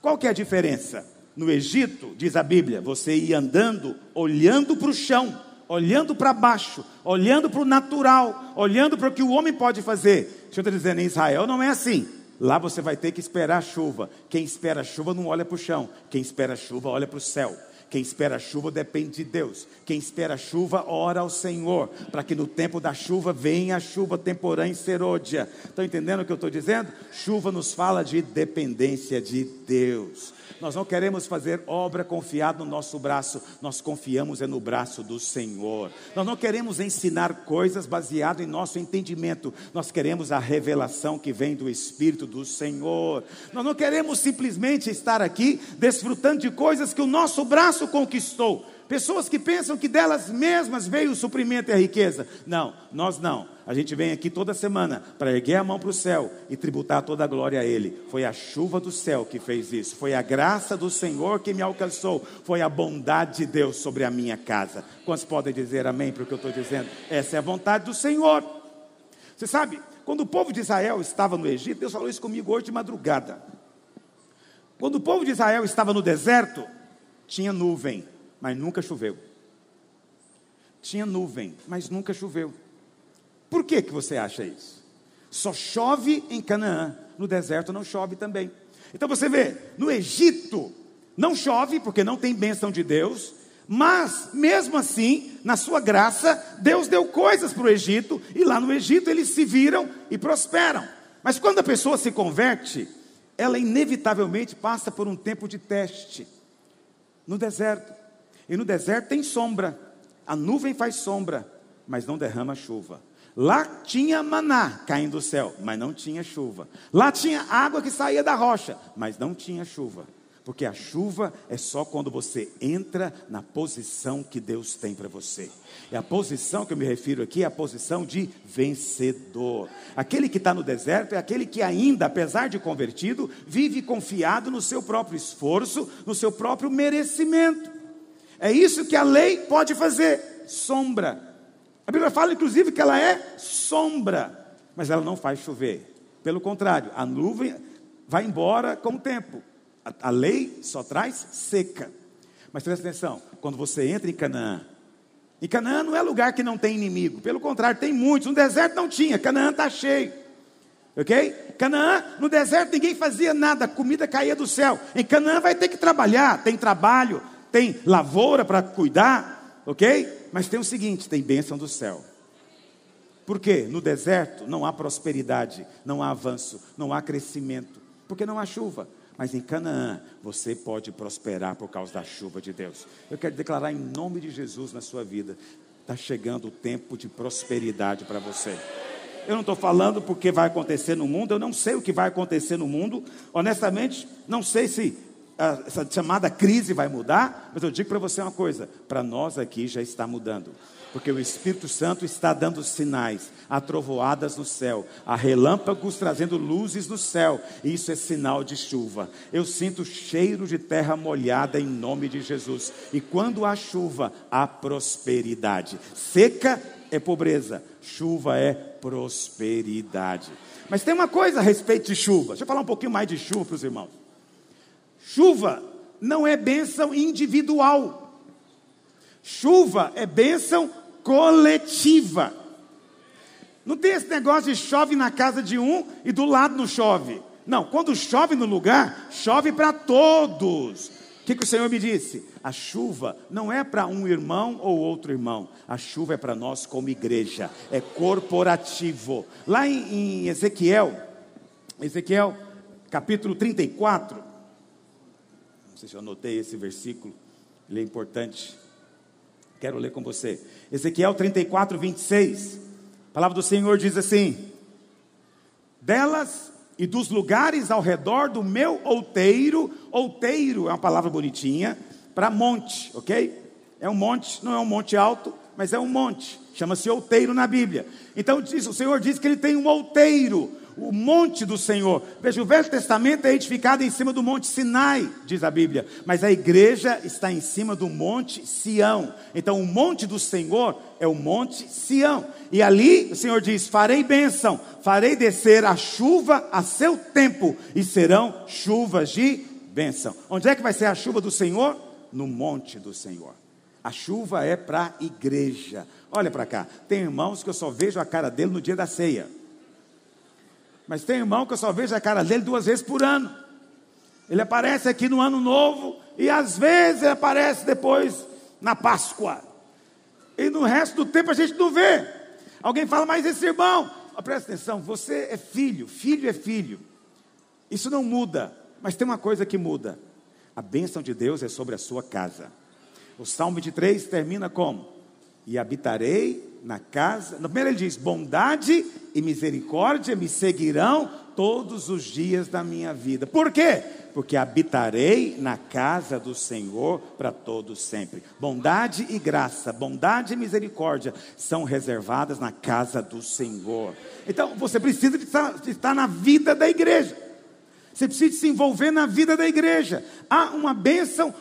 Qual que é a diferença? No Egito, diz a Bíblia, você ia andando, olhando para o chão, olhando para baixo, olhando para o natural, olhando para o que o homem pode fazer. Deixa eu te dizer, em Israel não é assim. Lá você vai ter que esperar a chuva. Quem espera a chuva não olha para o chão. Quem espera a chuva olha para o céu. Quem espera chuva depende de Deus. Quem espera chuva, ora ao Senhor, para que no tempo da chuva venha a chuva temporã em serôdia. Estão entendendo o que eu estou dizendo? Chuva nos fala de dependência de Deus. Nós não queremos fazer obra confiada no nosso braço, nós confiamos é no braço do Senhor. Nós não queremos ensinar coisas baseado em nosso entendimento, nós queremos a revelação que vem do Espírito do Senhor. Nós não queremos simplesmente estar aqui desfrutando de coisas que o nosso braço conquistou. Pessoas que pensam que delas mesmas veio o suprimento e a riqueza. Não, nós não. A gente vem aqui toda semana para erguer a mão para o céu e tributar toda a glória a Ele. Foi a chuva do céu que fez isso. Foi a graça do Senhor que me alcançou. Foi a bondade de Deus sobre a minha casa. Quantos podem dizer amém para o que eu estou dizendo? Essa é a vontade do Senhor. Você sabe, quando o povo de Israel estava no Egito, Deus falou isso comigo hoje de madrugada. Quando o povo de Israel estava no deserto, tinha nuvem mas nunca choveu. Tinha nuvem, mas nunca choveu. Por que, que você acha isso? Só chove em Canaã, no deserto não chove também. Então você vê, no Egito não chove porque não tem bênção de Deus, mas mesmo assim, na sua graça, Deus deu coisas para o Egito e lá no Egito eles se viram e prosperam. Mas quando a pessoa se converte, ela inevitavelmente passa por um tempo de teste no deserto. E no deserto tem sombra. A nuvem faz sombra, mas não derrama chuva. Lá tinha maná caindo do céu, mas não tinha chuva. Lá tinha água que saía da rocha, mas não tinha chuva. Porque a chuva é só quando você entra na posição que Deus tem para você. E a posição que eu me refiro aqui é a posição de vencedor. Aquele que está no deserto é aquele que, ainda, apesar de convertido, vive confiado no seu próprio esforço, no seu próprio merecimento. É isso que a lei pode fazer: sombra. A Bíblia fala, inclusive, que ela é sombra, mas ela não faz chover. Pelo contrário, a nuvem vai embora com o tempo. A, a lei só traz seca. Mas presta atenção: quando você entra em Canaã, em Canaã não é lugar que não tem inimigo, pelo contrário, tem muitos. No deserto não tinha, Canaã está cheio. Ok? Canaã, no deserto ninguém fazia nada, comida caía do céu. Em Canaã vai ter que trabalhar, tem trabalho, tem lavoura para cuidar, ok? Mas tem o seguinte: tem bênção do céu. Por quê? No deserto não há prosperidade, não há avanço, não há crescimento, porque não há chuva. Mas em Canaã você pode prosperar por causa da chuva de Deus. Eu quero declarar em nome de Jesus na sua vida: está chegando o tempo de prosperidade para você. Eu não estou falando porque vai acontecer no mundo, eu não sei o que vai acontecer no mundo. Honestamente, não sei se essa chamada crise vai mudar, mas eu digo para você uma coisa: para nós aqui já está mudando. Porque o Espírito Santo está dando sinais, há trovoadas no céu, há relâmpagos trazendo luzes no céu, e isso é sinal de chuva. Eu sinto cheiro de terra molhada em nome de Jesus. E quando há chuva, há prosperidade. Seca é pobreza, chuva é prosperidade. Mas tem uma coisa a respeito de chuva. Deixa eu falar um pouquinho mais de chuva para os irmãos. Chuva não é bênção individual. Chuva é bênção coletiva. Não tem esse negócio de chove na casa de um e do lado não chove. Não, quando chove no lugar, chove para todos. O que, que o Senhor me disse? A chuva não é para um irmão ou outro irmão. A chuva é para nós como igreja. É corporativo. Lá em, em Ezequiel, Ezequiel capítulo 34, não sei se eu anotei esse versículo, ele é importante. Quero ler com você. Ezequiel 34, 26. A palavra do Senhor diz assim: Delas e dos lugares ao redor do meu outeiro, outeiro é uma palavra bonitinha, para monte, ok? É um monte, não é um monte alto, mas é um monte. Chama-se outeiro na Bíblia. Então diz, o Senhor diz que ele tem um outeiro, o monte do Senhor. Veja, o Velho Testamento é edificado em cima do monte Sinai, diz a Bíblia, mas a igreja está em cima do monte Sião. Então, o monte do Senhor é o monte Sião. E ali o Senhor diz: Farei bênção, farei descer a chuva a seu tempo, e serão chuvas de bênção. Onde é que vai ser a chuva do Senhor? No monte do Senhor. A chuva é para a igreja. Olha para cá, tem irmãos que eu só vejo a cara dele no dia da ceia. Mas tem irmão que eu só vejo a cara dele duas vezes por ano. Ele aparece aqui no ano novo e às vezes ele aparece depois na Páscoa. E no resto do tempo a gente não vê. Alguém fala, mas esse irmão, oh, presta atenção, você é filho, filho é filho. Isso não muda, mas tem uma coisa que muda: a bênção de Deus é sobre a sua casa. O Salmo 23 termina como? E habitarei na casa. No primeiro ele diz: bondade e misericórdia me seguirão todos os dias da minha vida. Por quê? Porque habitarei na casa do Senhor para todos sempre. Bondade e graça, bondade e misericórdia são reservadas na casa do Senhor. Então você precisa de estar, de estar na vida da igreja. Você precisa se envolver na vida da igreja. Há uma bênção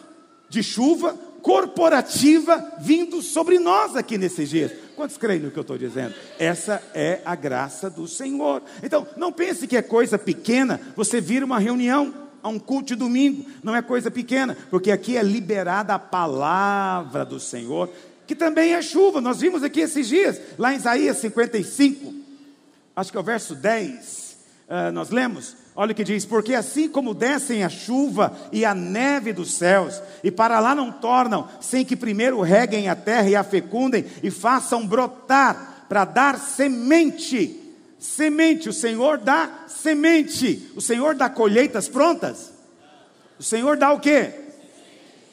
de chuva corporativa vindo sobre nós aqui nesses dias. Quantos creem no que eu estou dizendo? Essa é a graça do Senhor. Então, não pense que é coisa pequena você vir uma reunião a um culto de domingo, não é coisa pequena, porque aqui é liberada a palavra do Senhor, que também é chuva. Nós vimos aqui esses dias, lá em Isaías 55, acho que é o verso 10, uh, ah, nós lemos Olha o que diz: porque assim como descem a chuva e a neve dos céus, e para lá não tornam, sem que primeiro reguem a terra e a fecundem, e façam brotar, para dar semente. Semente, o Senhor dá semente. O Senhor dá colheitas prontas. O Senhor dá o quê?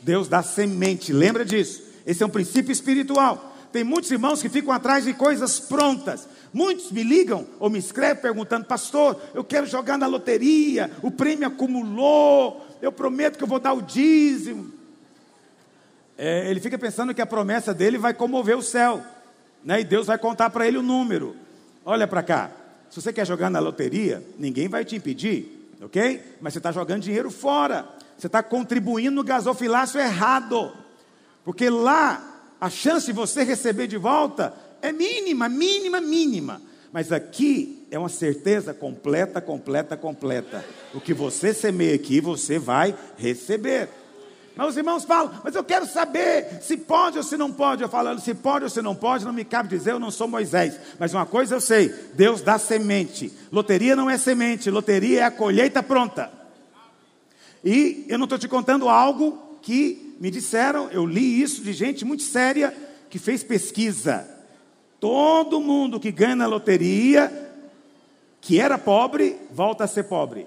Deus dá semente, lembra disso. Esse é um princípio espiritual. Tem muitos irmãos que ficam atrás de coisas prontas. Muitos me ligam ou me escrevem perguntando, pastor, eu quero jogar na loteria, o prêmio acumulou, eu prometo que eu vou dar o dízimo. É, ele fica pensando que a promessa dele vai comover o céu, né? e Deus vai contar para ele o número. Olha para cá, se você quer jogar na loteria, ninguém vai te impedir, ok? Mas você está jogando dinheiro fora, você está contribuindo no gasofilácio errado, porque lá a chance de você receber de volta é mínima, mínima, mínima. Mas aqui é uma certeza completa, completa, completa. O que você semeia aqui, você vai receber. Mas os irmãos falam, mas eu quero saber se pode ou se não pode. Eu falo, se pode ou se não pode, não me cabe dizer, eu não sou Moisés. Mas uma coisa eu sei: Deus dá semente. Loteria não é semente, loteria é a colheita pronta. E eu não estou te contando algo que me disseram, eu li isso de gente muito séria que fez pesquisa. Todo mundo que ganha na loteria, que era pobre, volta a ser pobre.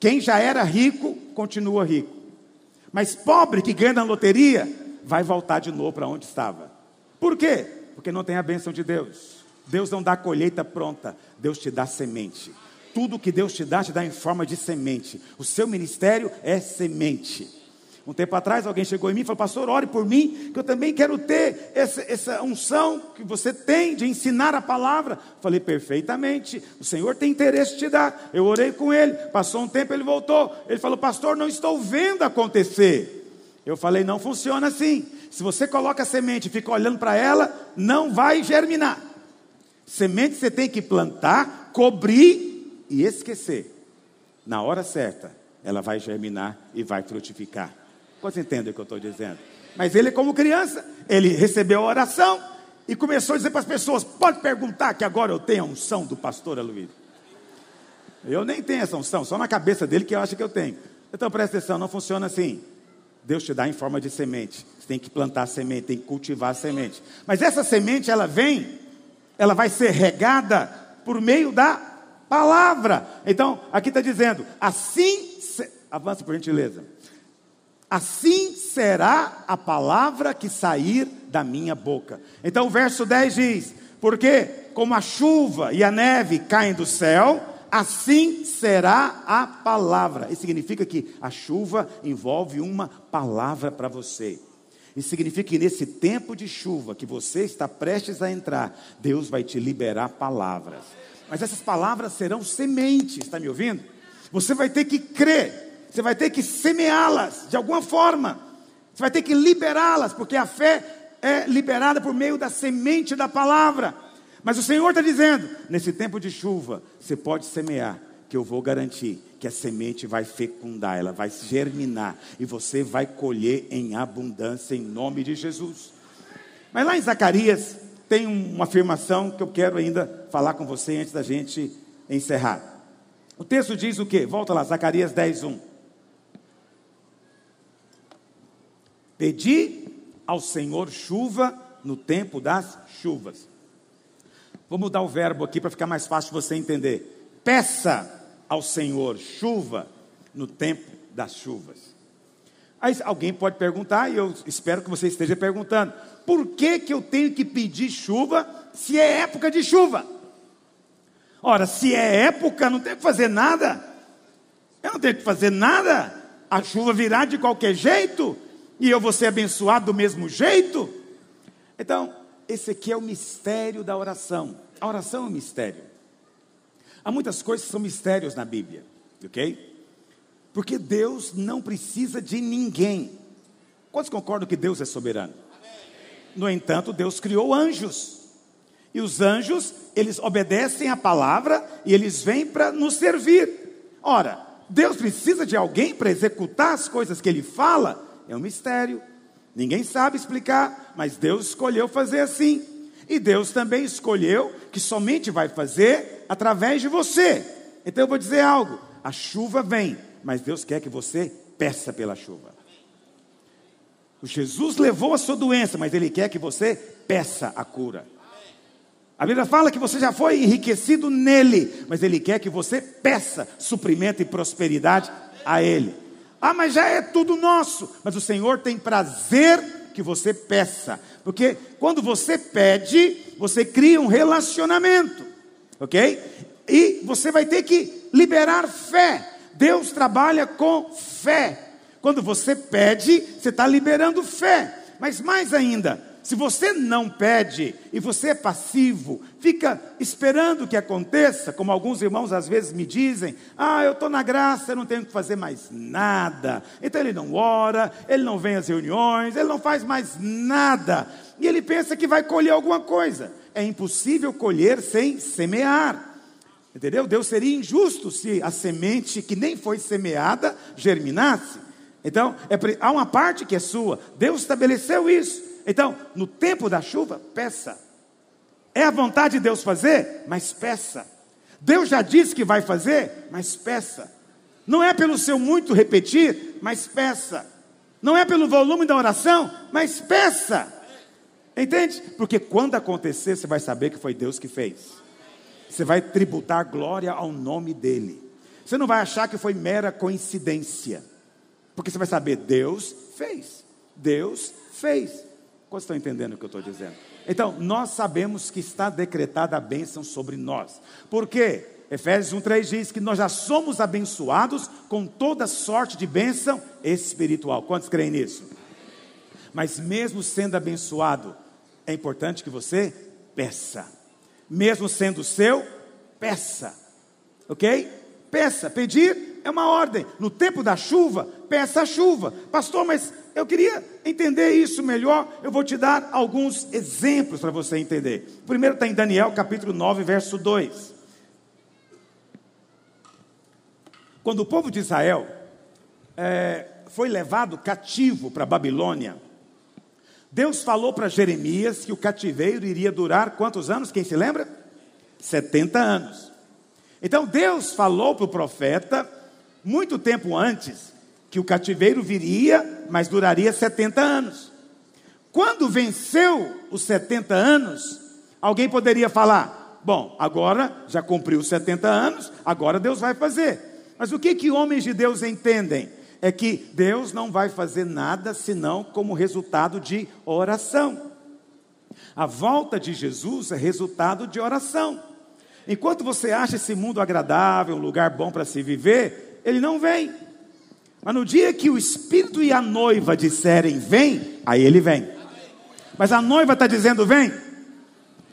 Quem já era rico, continua rico. Mas pobre que ganha na loteria, vai voltar de novo para onde estava. Por quê? Porque não tem a bênção de Deus. Deus não dá colheita pronta, Deus te dá semente. Tudo que Deus te dá, te dá em forma de semente. O seu ministério é semente. Um tempo atrás, alguém chegou em mim e falou: Pastor, ore por mim, que eu também quero ter essa, essa unção que você tem de ensinar a palavra. Falei: Perfeitamente, o Senhor tem interesse em te dar. Eu orei com ele, passou um tempo, ele voltou. Ele falou: Pastor, não estou vendo acontecer. Eu falei: Não funciona assim. Se você coloca a semente e fica olhando para ela, não vai germinar. Semente você tem que plantar, cobrir e esquecer. Na hora certa, ela vai germinar e vai frutificar. Você entende o que eu estou dizendo? Mas ele, como criança, ele recebeu a oração e começou a dizer para as pessoas: pode perguntar que agora eu tenho a unção do pastor Aloysio. Eu nem tenho essa unção, só na cabeça dele que eu acho que eu tenho. Então presta atenção, não funciona assim. Deus te dá em forma de semente. Você tem que plantar semente, tem que cultivar a semente. Mas essa semente, ela vem, ela vai ser regada por meio da palavra. Então, aqui está dizendo: assim, se... avança por gentileza. Assim será a palavra que sair da minha boca. Então o verso 10 diz: Porque como a chuva e a neve caem do céu, assim será a palavra. Isso significa que a chuva envolve uma palavra para você. Isso significa que nesse tempo de chuva que você está prestes a entrar, Deus vai te liberar palavras. Mas essas palavras serão sementes, está me ouvindo? Você vai ter que crer você vai ter que semeá-las de alguma forma. Você vai ter que liberá-las, porque a fé é liberada por meio da semente da palavra. Mas o Senhor está dizendo: nesse tempo de chuva, você pode semear, que eu vou garantir que a semente vai fecundar, ela vai germinar e você vai colher em abundância em nome de Jesus. Mas lá em Zacarias tem uma afirmação que eu quero ainda falar com você antes da gente encerrar. O texto diz o quê? Volta lá, Zacarias 10, 1. Pedi ao Senhor chuva no tempo das chuvas. Vou mudar o verbo aqui para ficar mais fácil você entender. Peça ao Senhor chuva no tempo das chuvas. Aí alguém pode perguntar, e eu espero que você esteja perguntando: por que, que eu tenho que pedir chuva se é época de chuva? Ora, se é época, não tem que fazer nada. Eu não tenho que fazer nada. A chuva virá de qualquer jeito e eu vou ser abençoado do mesmo jeito. Então, esse aqui é o mistério da oração. A oração é um mistério. Há muitas coisas que são mistérios na Bíblia, ok? Porque Deus não precisa de ninguém. Quantos concordam que Deus é soberano? No entanto, Deus criou anjos. E os anjos, eles obedecem a palavra e eles vêm para nos servir. Ora, Deus precisa de alguém para executar as coisas que ele fala? É um mistério. Ninguém sabe explicar, mas Deus escolheu fazer assim. E Deus também escolheu que somente vai fazer através de você. Então eu vou dizer algo: a chuva vem, mas Deus quer que você peça pela chuva. O Jesus levou a sua doença, mas Ele quer que você peça a cura. A Bíblia fala que você já foi enriquecido nele, mas Ele quer que você peça suprimento e prosperidade a Ele. Ah, mas já é tudo nosso. Mas o Senhor tem prazer que você peça, porque quando você pede, você cria um relacionamento, ok? E você vai ter que liberar fé. Deus trabalha com fé. Quando você pede, você está liberando fé. Mas mais ainda, se você não pede e você é passivo, fica esperando que aconteça, como alguns irmãos às vezes me dizem: Ah, eu estou na graça, eu não tenho que fazer mais nada. Então ele não ora, ele não vem às reuniões, ele não faz mais nada. E ele pensa que vai colher alguma coisa. É impossível colher sem semear. Entendeu? Deus seria injusto se a semente que nem foi semeada germinasse. Então, é, há uma parte que é sua. Deus estabeleceu isso. Então, no tempo da chuva, peça. É a vontade de Deus fazer, mas peça. Deus já disse que vai fazer, mas peça. Não é pelo seu muito repetir, mas peça. Não é pelo volume da oração, mas peça. Entende? Porque quando acontecer, você vai saber que foi Deus que fez. Você vai tributar glória ao nome dele. Você não vai achar que foi mera coincidência. Porque você vai saber, Deus fez. Deus fez. Quantos estão entendendo o que eu estou dizendo? Então, nós sabemos que está decretada a bênção sobre nós. Por quê? Efésios 1,3 diz que nós já somos abençoados com toda sorte de bênção espiritual. Quantos creem nisso? Mas mesmo sendo abençoado, é importante que você peça. Mesmo sendo seu, peça. Ok? Peça. Pedir é uma ordem. No tempo da chuva, peça a chuva. Pastor, mas eu queria entender isso melhor. Eu vou te dar alguns exemplos para você entender. O primeiro está em Daniel, capítulo 9, verso 2. Quando o povo de Israel é, foi levado cativo para Babilônia, Deus falou para Jeremias que o cativeiro iria durar quantos anos? Quem se lembra? 70 anos. Então Deus falou para o profeta muito tempo antes, que o cativeiro viria, mas duraria 70 anos. Quando venceu os 70 anos, alguém poderia falar: bom, agora já cumpriu os 70 anos, agora Deus vai fazer. Mas o que que homens de Deus entendem? É que Deus não vai fazer nada senão como resultado de oração. A volta de Jesus é resultado de oração. Enquanto você acha esse mundo agradável, um lugar bom para se viver, ele não vem. Mas no dia que o Espírito e a noiva disserem vem, aí ele vem. Mas a noiva está dizendo vem.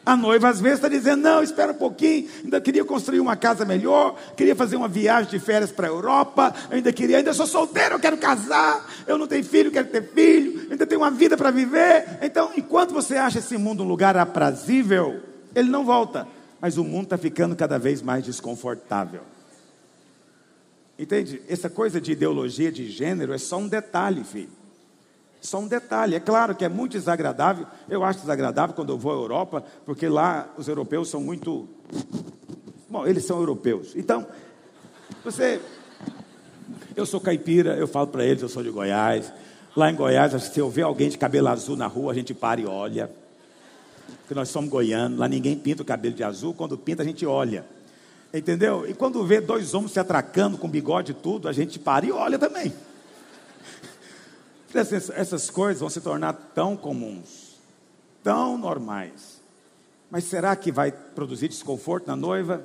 A noiva às vezes está dizendo, não, espera um pouquinho, ainda queria construir uma casa melhor, queria fazer uma viagem de férias para a Europa, ainda queria, ainda sou solteiro, eu quero casar, eu não tenho filho, quero ter filho, ainda tenho uma vida para viver. Então, enquanto você acha esse mundo um lugar aprazível, ele não volta. Mas o mundo está ficando cada vez mais desconfortável. Entende? Essa coisa de ideologia de gênero é só um detalhe, filho. Só um detalhe. É claro que é muito desagradável. Eu acho desagradável quando eu vou à Europa, porque lá os europeus são muito. Bom, eles são europeus. Então, você. Eu sou caipira, eu falo para eles, eu sou de Goiás. Lá em Goiás, se eu ver alguém de cabelo azul na rua, a gente para e olha. Porque nós somos goianos, lá ninguém pinta o cabelo de azul, quando pinta a gente olha. Entendeu? E quando vê dois homens se atracando com bigode e tudo, a gente para e olha também. Essas coisas vão se tornar tão comuns, tão normais. Mas será que vai produzir desconforto na noiva?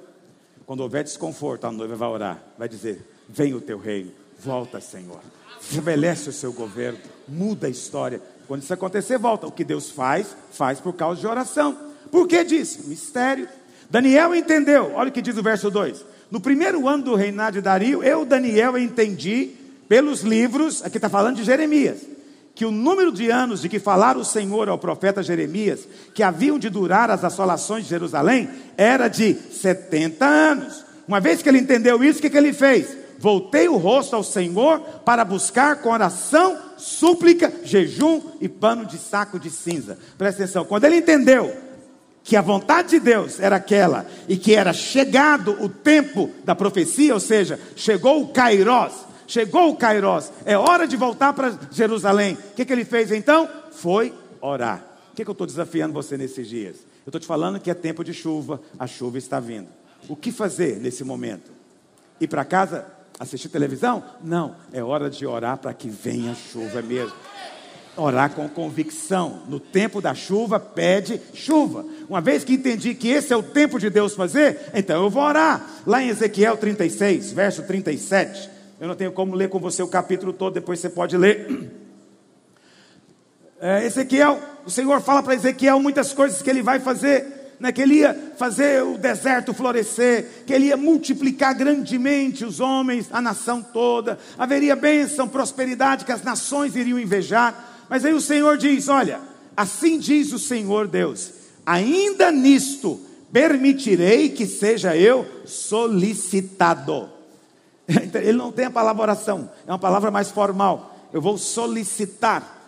Quando houver desconforto, a noiva vai orar, vai dizer: Vem o teu reino, volta, Senhor. Estabelece o seu governo, muda a história. Quando isso acontecer, volta. O que Deus faz, faz por causa de oração. Por que disso? Mistério. Daniel entendeu, olha o que diz o verso 2: No primeiro ano do reinado de Dario, eu, Daniel, entendi pelos livros, aqui está falando de Jeremias, que o número de anos de que falara o Senhor ao profeta Jeremias, que haviam de durar as assolações de Jerusalém, era de 70 anos. Uma vez que ele entendeu isso, o que, que ele fez? Voltei o rosto ao Senhor para buscar com oração, súplica, jejum e pano de saco de cinza. Presta atenção, quando ele entendeu que a vontade de Deus era aquela e que era chegado o tempo da profecia, ou seja, chegou o Kairós, chegou o Kairós, é hora de voltar para Jerusalém. O que, que ele fez então? Foi orar. O que, que eu estou desafiando você nesses dias? Eu estou te falando que é tempo de chuva, a chuva está vindo. O que fazer nesse momento? Ir para casa assistir televisão? Não, é hora de orar para que venha chuva mesmo orar com convicção. No tempo da chuva, pede chuva. Uma vez que entendi que esse é o tempo de Deus fazer, então eu vou orar. Lá em Ezequiel 36, verso 37. Eu não tenho como ler com você o capítulo todo, depois você pode ler. É, Ezequiel, o Senhor fala para Ezequiel muitas coisas que ele vai fazer né, que ele ia fazer o deserto florescer, que ele ia multiplicar grandemente os homens, a nação toda, haveria bênção, prosperidade que as nações iriam invejar. Mas aí o Senhor diz: Olha, assim diz o Senhor Deus, ainda nisto permitirei que seja eu solicitado. Ele não tem a palavra oração, é uma palavra mais formal. Eu vou solicitar.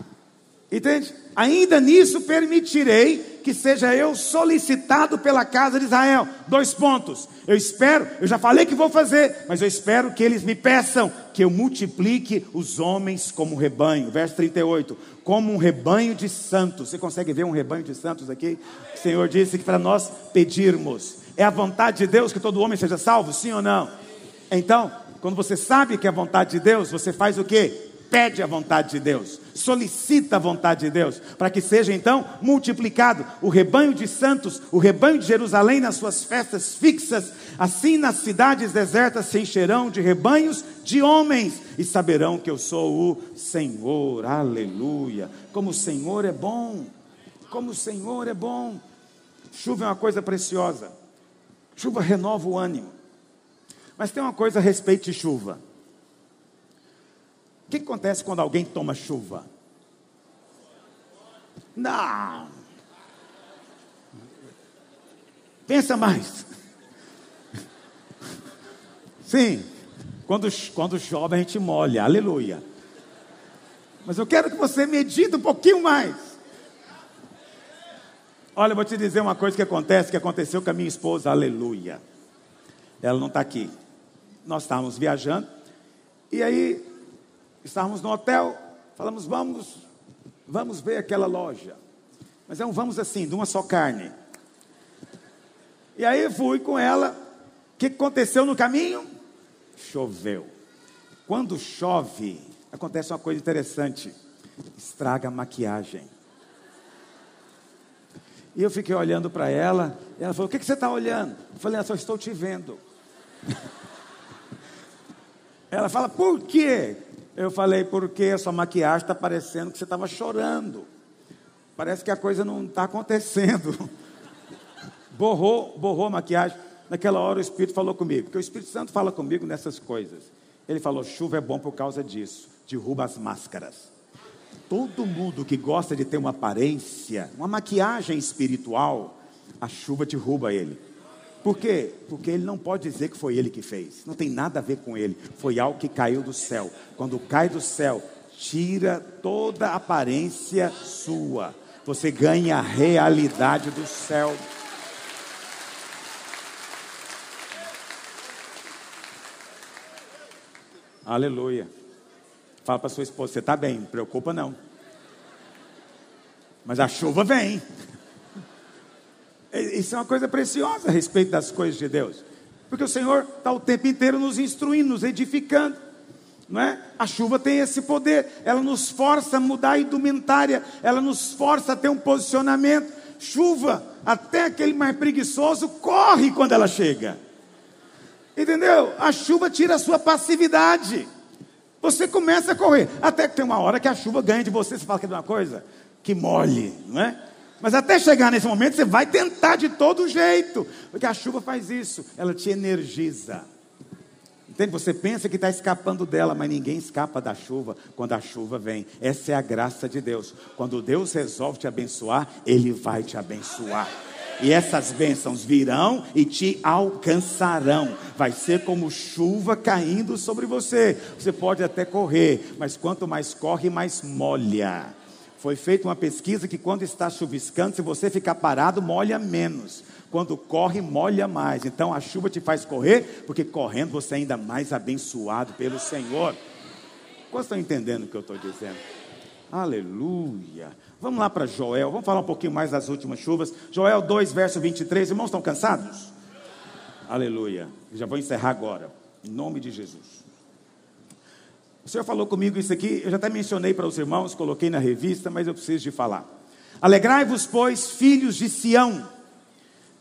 Entende? Ainda nisso permitirei que seja eu solicitado pela casa de Israel. Dois pontos. Eu espero, eu já falei que vou fazer, mas eu espero que eles me peçam que eu multiplique os homens como rebanho. Verso 38. Como um rebanho de santos. Você consegue ver um rebanho de santos aqui? O Senhor disse que para nós pedirmos. É a vontade de Deus que todo homem seja salvo? Sim ou não? Então, quando você sabe que é a vontade de Deus, você faz o quê? Pede a vontade de Deus, solicita a vontade de Deus, para que seja então multiplicado o rebanho de santos, o rebanho de Jerusalém nas suas festas fixas, assim nas cidades desertas se encherão de rebanhos de homens e saberão que eu sou o Senhor, aleluia. Como o Senhor é bom, como o Senhor é bom. Chuva é uma coisa preciosa, chuva renova o ânimo. Mas tem uma coisa a respeito de chuva. O que acontece quando alguém toma chuva? Não. Pensa mais. Sim, quando, quando chove a gente molha, aleluia. Mas eu quero que você medite um pouquinho mais. Olha, eu vou te dizer uma coisa que acontece, que aconteceu com a minha esposa, aleluia. Ela não está aqui. Nós estávamos viajando, e aí Estávamos no hotel, falamos, vamos, vamos ver aquela loja. Mas é um vamos assim, de uma só carne. E aí fui com ela. O que aconteceu no caminho? Choveu. Quando chove, acontece uma coisa interessante: estraga a maquiagem. E eu fiquei olhando para ela, e ela falou: O que, que você está olhando? Eu falei: Eu só estou te vendo. ela fala: Por quê? Eu falei, porque sua maquiagem está parecendo que você estava chorando. Parece que a coisa não está acontecendo. Borrou, borrou a maquiagem. Naquela hora o Espírito falou comigo, porque o Espírito Santo fala comigo nessas coisas. Ele falou: chuva é bom por causa disso, derruba as máscaras. Todo mundo que gosta de ter uma aparência, uma maquiagem espiritual, a chuva derruba ele. Por quê? Porque ele não pode dizer que foi ele que fez. Não tem nada a ver com ele. Foi algo que caiu do céu. Quando cai do céu, tira toda a aparência sua. Você ganha a realidade do céu. Aleluia. Fala para sua esposa: você está bem, não preocupa não. Mas a chuva vem. Isso é uma coisa preciosa a respeito das coisas de Deus. Porque o Senhor está o tempo inteiro nos instruindo, nos edificando. Não é? A chuva tem esse poder, ela nos força a mudar a indumentária, ela nos força a ter um posicionamento. Chuva, até aquele mais preguiçoso corre quando ela chega. Entendeu? A chuva tira a sua passividade. Você começa a correr. Até que tem uma hora que a chuva ganha de você. Você fala que é uma coisa que molhe, não é? Mas até chegar nesse momento, você vai tentar de todo jeito. Porque a chuva faz isso. Ela te energiza. Entende? Você pensa que está escapando dela, mas ninguém escapa da chuva quando a chuva vem. Essa é a graça de Deus. Quando Deus resolve te abençoar, Ele vai te abençoar. E essas bênçãos virão e te alcançarão. Vai ser como chuva caindo sobre você. Você pode até correr, mas quanto mais corre, mais molha. Foi feita uma pesquisa que quando está chuviscando, se você ficar parado, molha menos. Quando corre, molha mais. Então a chuva te faz correr, porque correndo você é ainda mais abençoado pelo Senhor. Quantos estão entendendo o que eu estou dizendo? Aleluia. Vamos lá para Joel, vamos falar um pouquinho mais das últimas chuvas. Joel 2, verso 23. Irmãos, estão cansados? Aleluia. Já vou encerrar agora, em nome de Jesus. O Senhor falou comigo isso aqui, eu já até mencionei para os irmãos, coloquei na revista, mas eu preciso de falar. Alegrai-vos, pois, filhos de Sião.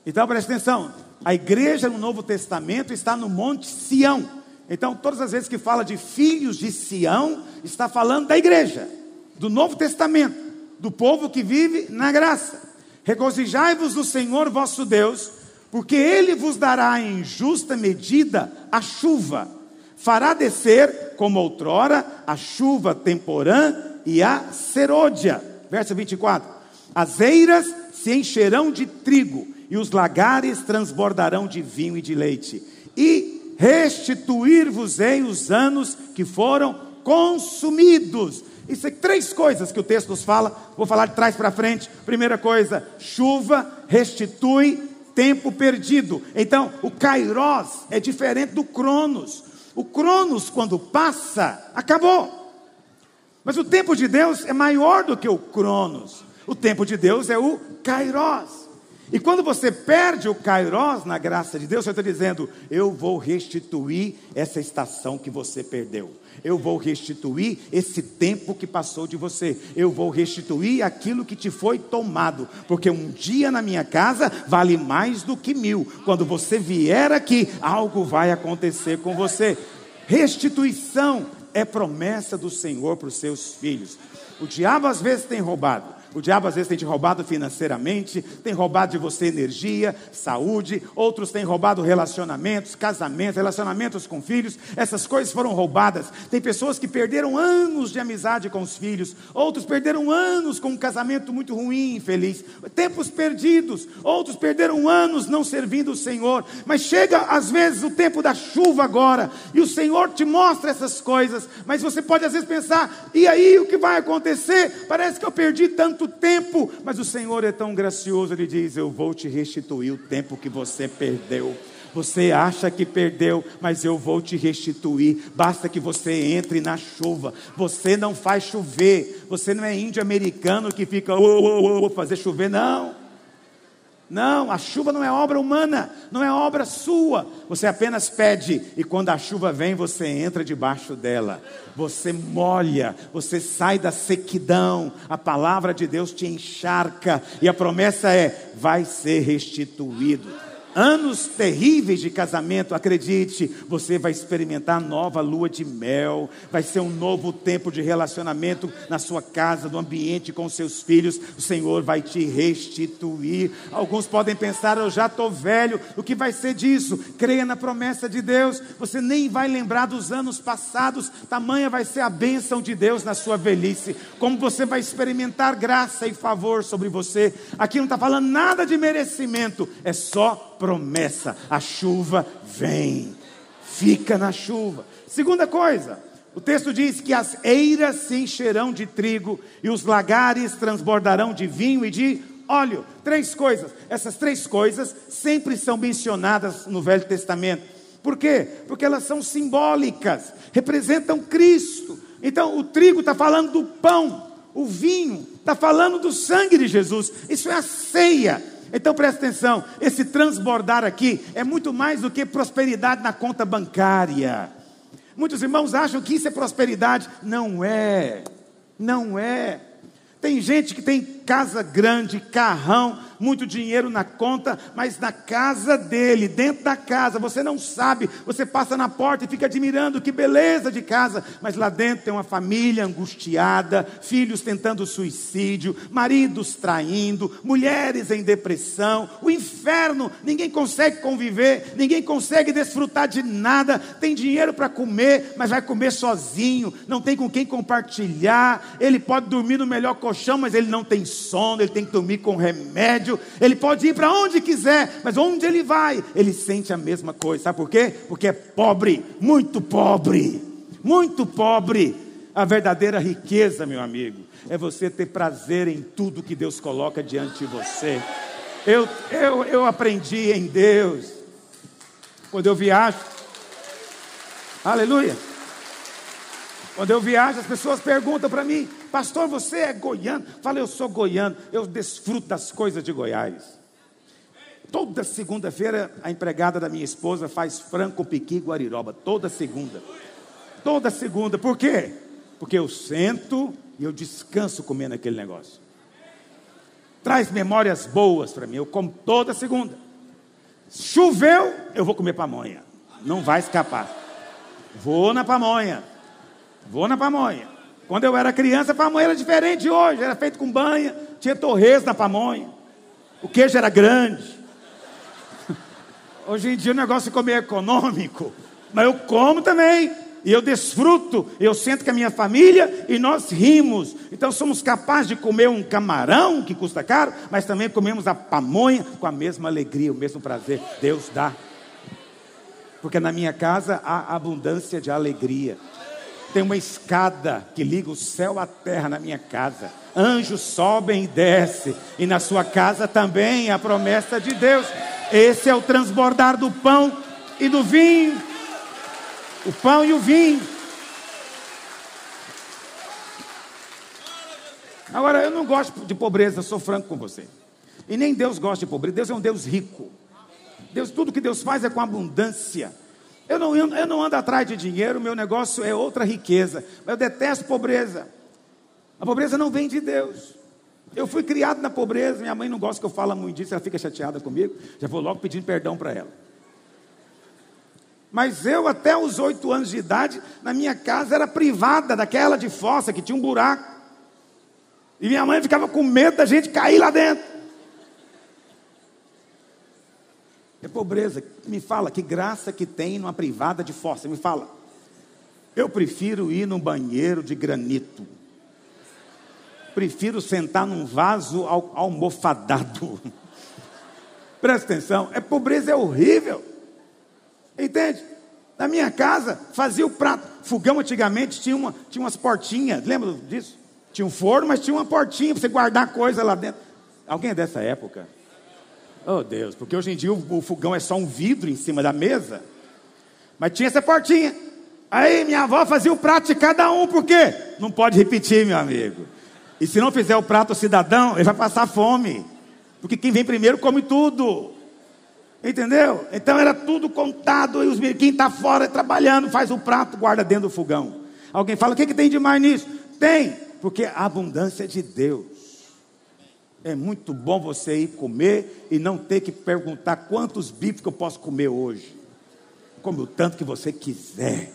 Então preste atenção, a igreja no Novo Testamento está no Monte Sião. Então, todas as vezes que fala de filhos de Sião, está falando da igreja, do Novo Testamento do povo que vive na graça. Regozijai-vos no Senhor vosso Deus, porque Ele vos dará em justa medida a chuva, fará descer, como outrora, a chuva temporã e a serôdia. Verso 24: As eiras se encherão de trigo, e os lagares transbordarão de vinho e de leite, e restituir-vos-ei os anos que foram consumidos isso é três coisas que o texto nos fala. Vou falar de trás para frente. Primeira coisa, chuva restitui tempo perdido. Então, o Kairos é diferente do Cronos. O Cronos, quando passa, acabou. Mas o tempo de Deus é maior do que o Cronos. O tempo de Deus é o Kairos. E quando você perde o Kairos na graça de Deus, você está dizendo: Eu vou restituir essa estação que você perdeu. Eu vou restituir esse tempo que passou de você. Eu vou restituir aquilo que te foi tomado. Porque um dia na minha casa vale mais do que mil. Quando você vier aqui, algo vai acontecer com você. Restituição é promessa do Senhor para os seus filhos. O diabo às vezes tem roubado. O diabo às vezes tem te roubado financeiramente, tem roubado de você energia, saúde, outros têm roubado relacionamentos, casamentos, relacionamentos com filhos, essas coisas foram roubadas. Tem pessoas que perderam anos de amizade com os filhos, outros perderam anos com um casamento muito ruim, infeliz, tempos perdidos, outros perderam anos não servindo o Senhor, mas chega às vezes o tempo da chuva agora, e o Senhor te mostra essas coisas, mas você pode às vezes pensar, e aí o que vai acontecer? Parece que eu perdi tanto muito tempo, mas o Senhor é tão gracioso, Ele diz: Eu vou te restituir o tempo que você perdeu. Você acha que perdeu, mas eu vou te restituir. Basta que você entre na chuva. Você não faz chover. Você não é índio americano que fica, oh, oh, oh, fazer chover, não. Não, a chuva não é obra humana, não é obra sua. Você apenas pede e quando a chuva vem, você entra debaixo dela. Você molha, você sai da sequidão. A palavra de Deus te encharca e a promessa é: vai ser restituído anos terríveis de casamento, acredite, você vai experimentar nova lua de mel, vai ser um novo tempo de relacionamento na sua casa, no ambiente com seus filhos. O Senhor vai te restituir. Alguns podem pensar, eu já estou velho, o que vai ser disso? Creia na promessa de Deus, você nem vai lembrar dos anos passados, tamanha vai ser a bênção de Deus na sua velhice, como você vai experimentar graça e favor sobre você. Aqui não está falando nada de merecimento, é só promessa: a chuva vem, fica na chuva. Segunda coisa, o texto diz que as eiras se encherão de trigo e os lagares transbordarão de vinho e de óleo. Três coisas. Essas três coisas sempre são mencionadas no Velho Testamento. Por quê? Porque elas são simbólicas, representam Cristo. Então, o trigo está falando do pão, o vinho está falando do sangue de Jesus. Isso é a ceia. Então presta atenção, esse transbordar aqui é muito mais do que prosperidade na conta bancária. Muitos irmãos acham que isso é prosperidade. Não é, não é. Tem gente que tem casa grande, carrão, muito dinheiro na conta, mas na casa dele, dentro da casa, você não sabe, você passa na porta e fica admirando que beleza de casa, mas lá dentro tem uma família angustiada, filhos tentando suicídio, maridos traindo, mulheres em depressão, o inferno, ninguém consegue conviver, ninguém consegue desfrutar de nada, tem dinheiro para comer, mas vai comer sozinho, não tem com quem compartilhar, ele pode dormir no melhor colchão, mas ele não tem sono, ele tem que dormir com remédio, ele pode ir para onde quiser, mas onde ele vai, ele sente a mesma coisa. Sabe por quê? Porque é pobre, muito pobre, muito pobre. A verdadeira riqueza, meu amigo, é você ter prazer em tudo que Deus coloca diante de você. Eu, eu, eu aprendi em Deus. Quando eu viajo, aleluia. Quando eu viajo, as pessoas perguntam para mim, pastor, você é goiano? Fala, eu sou goiano, eu desfruto das coisas de Goiás. Toda segunda-feira, a empregada da minha esposa faz frango com piqui guariroba, toda segunda. Toda segunda, por quê? Porque eu sento e eu descanso comendo aquele negócio. Traz memórias boas para mim, eu como toda segunda. Choveu, eu vou comer pamonha. Não vai escapar. Vou na pamonha. Vou na pamonha. Quando eu era criança, a pamonha era diferente de hoje. Era feito com banha, tinha torres na pamonha. O queijo era grande. Hoje em dia o negócio ficou meio econômico. Mas eu como também. E eu desfruto. Eu sento com a minha família e nós rimos. Então somos capazes de comer um camarão que custa caro, mas também comemos a pamonha com a mesma alegria, o mesmo prazer. Deus dá. Porque na minha casa há abundância de alegria. Tem uma escada que liga o céu à terra na minha casa. Anjos sobem e descem. E na sua casa também a promessa de Deus. Esse é o transbordar do pão e do vinho. O pão e o vinho. Agora, eu não gosto de pobreza, sou franco com você. E nem Deus gosta de pobreza. Deus é um Deus rico. Deus, tudo que Deus faz é com abundância. Eu não, eu não ando atrás de dinheiro, meu negócio é outra riqueza. Mas eu detesto pobreza. A pobreza não vem de Deus. Eu fui criado na pobreza, minha mãe não gosta que eu fale muito disso, ela fica chateada comigo. Já vou logo pedindo perdão para ela. Mas eu, até os oito anos de idade, na minha casa era privada daquela de fossa que tinha um buraco. E minha mãe ficava com medo da gente cair lá dentro. É pobreza. Me fala, que graça que tem numa privada de força. Me fala. Eu prefiro ir num banheiro de granito. Prefiro sentar num vaso almofadado. Presta atenção, é pobreza é horrível. Entende? Na minha casa fazia o prato. Fogão antigamente tinha, uma, tinha umas portinhas, lembra disso? Tinha um forno, mas tinha uma portinha para você guardar coisa lá dentro. Alguém é dessa época? Oh Deus, porque hoje em dia o, fogão é só um vidro em cima da mesa. Mas tinha essa portinha. Aí minha avó fazia o prato de cada um, por quê? Não pode repetir, meu amigo. E se não fizer o prato cidadão, ele vai passar fome. Porque quem vem primeiro come tudo. Entendeu? Então era tudo contado. E os, quem está fora trabalhando faz o prato, guarda dentro do fogão. Alguém fala: o que, que tem de mais nisso? Tem, porque a abundância é de Deus. É muito bom você ir comer e não ter que perguntar quantos bifes que eu posso comer hoje. Come o tanto que você quiser.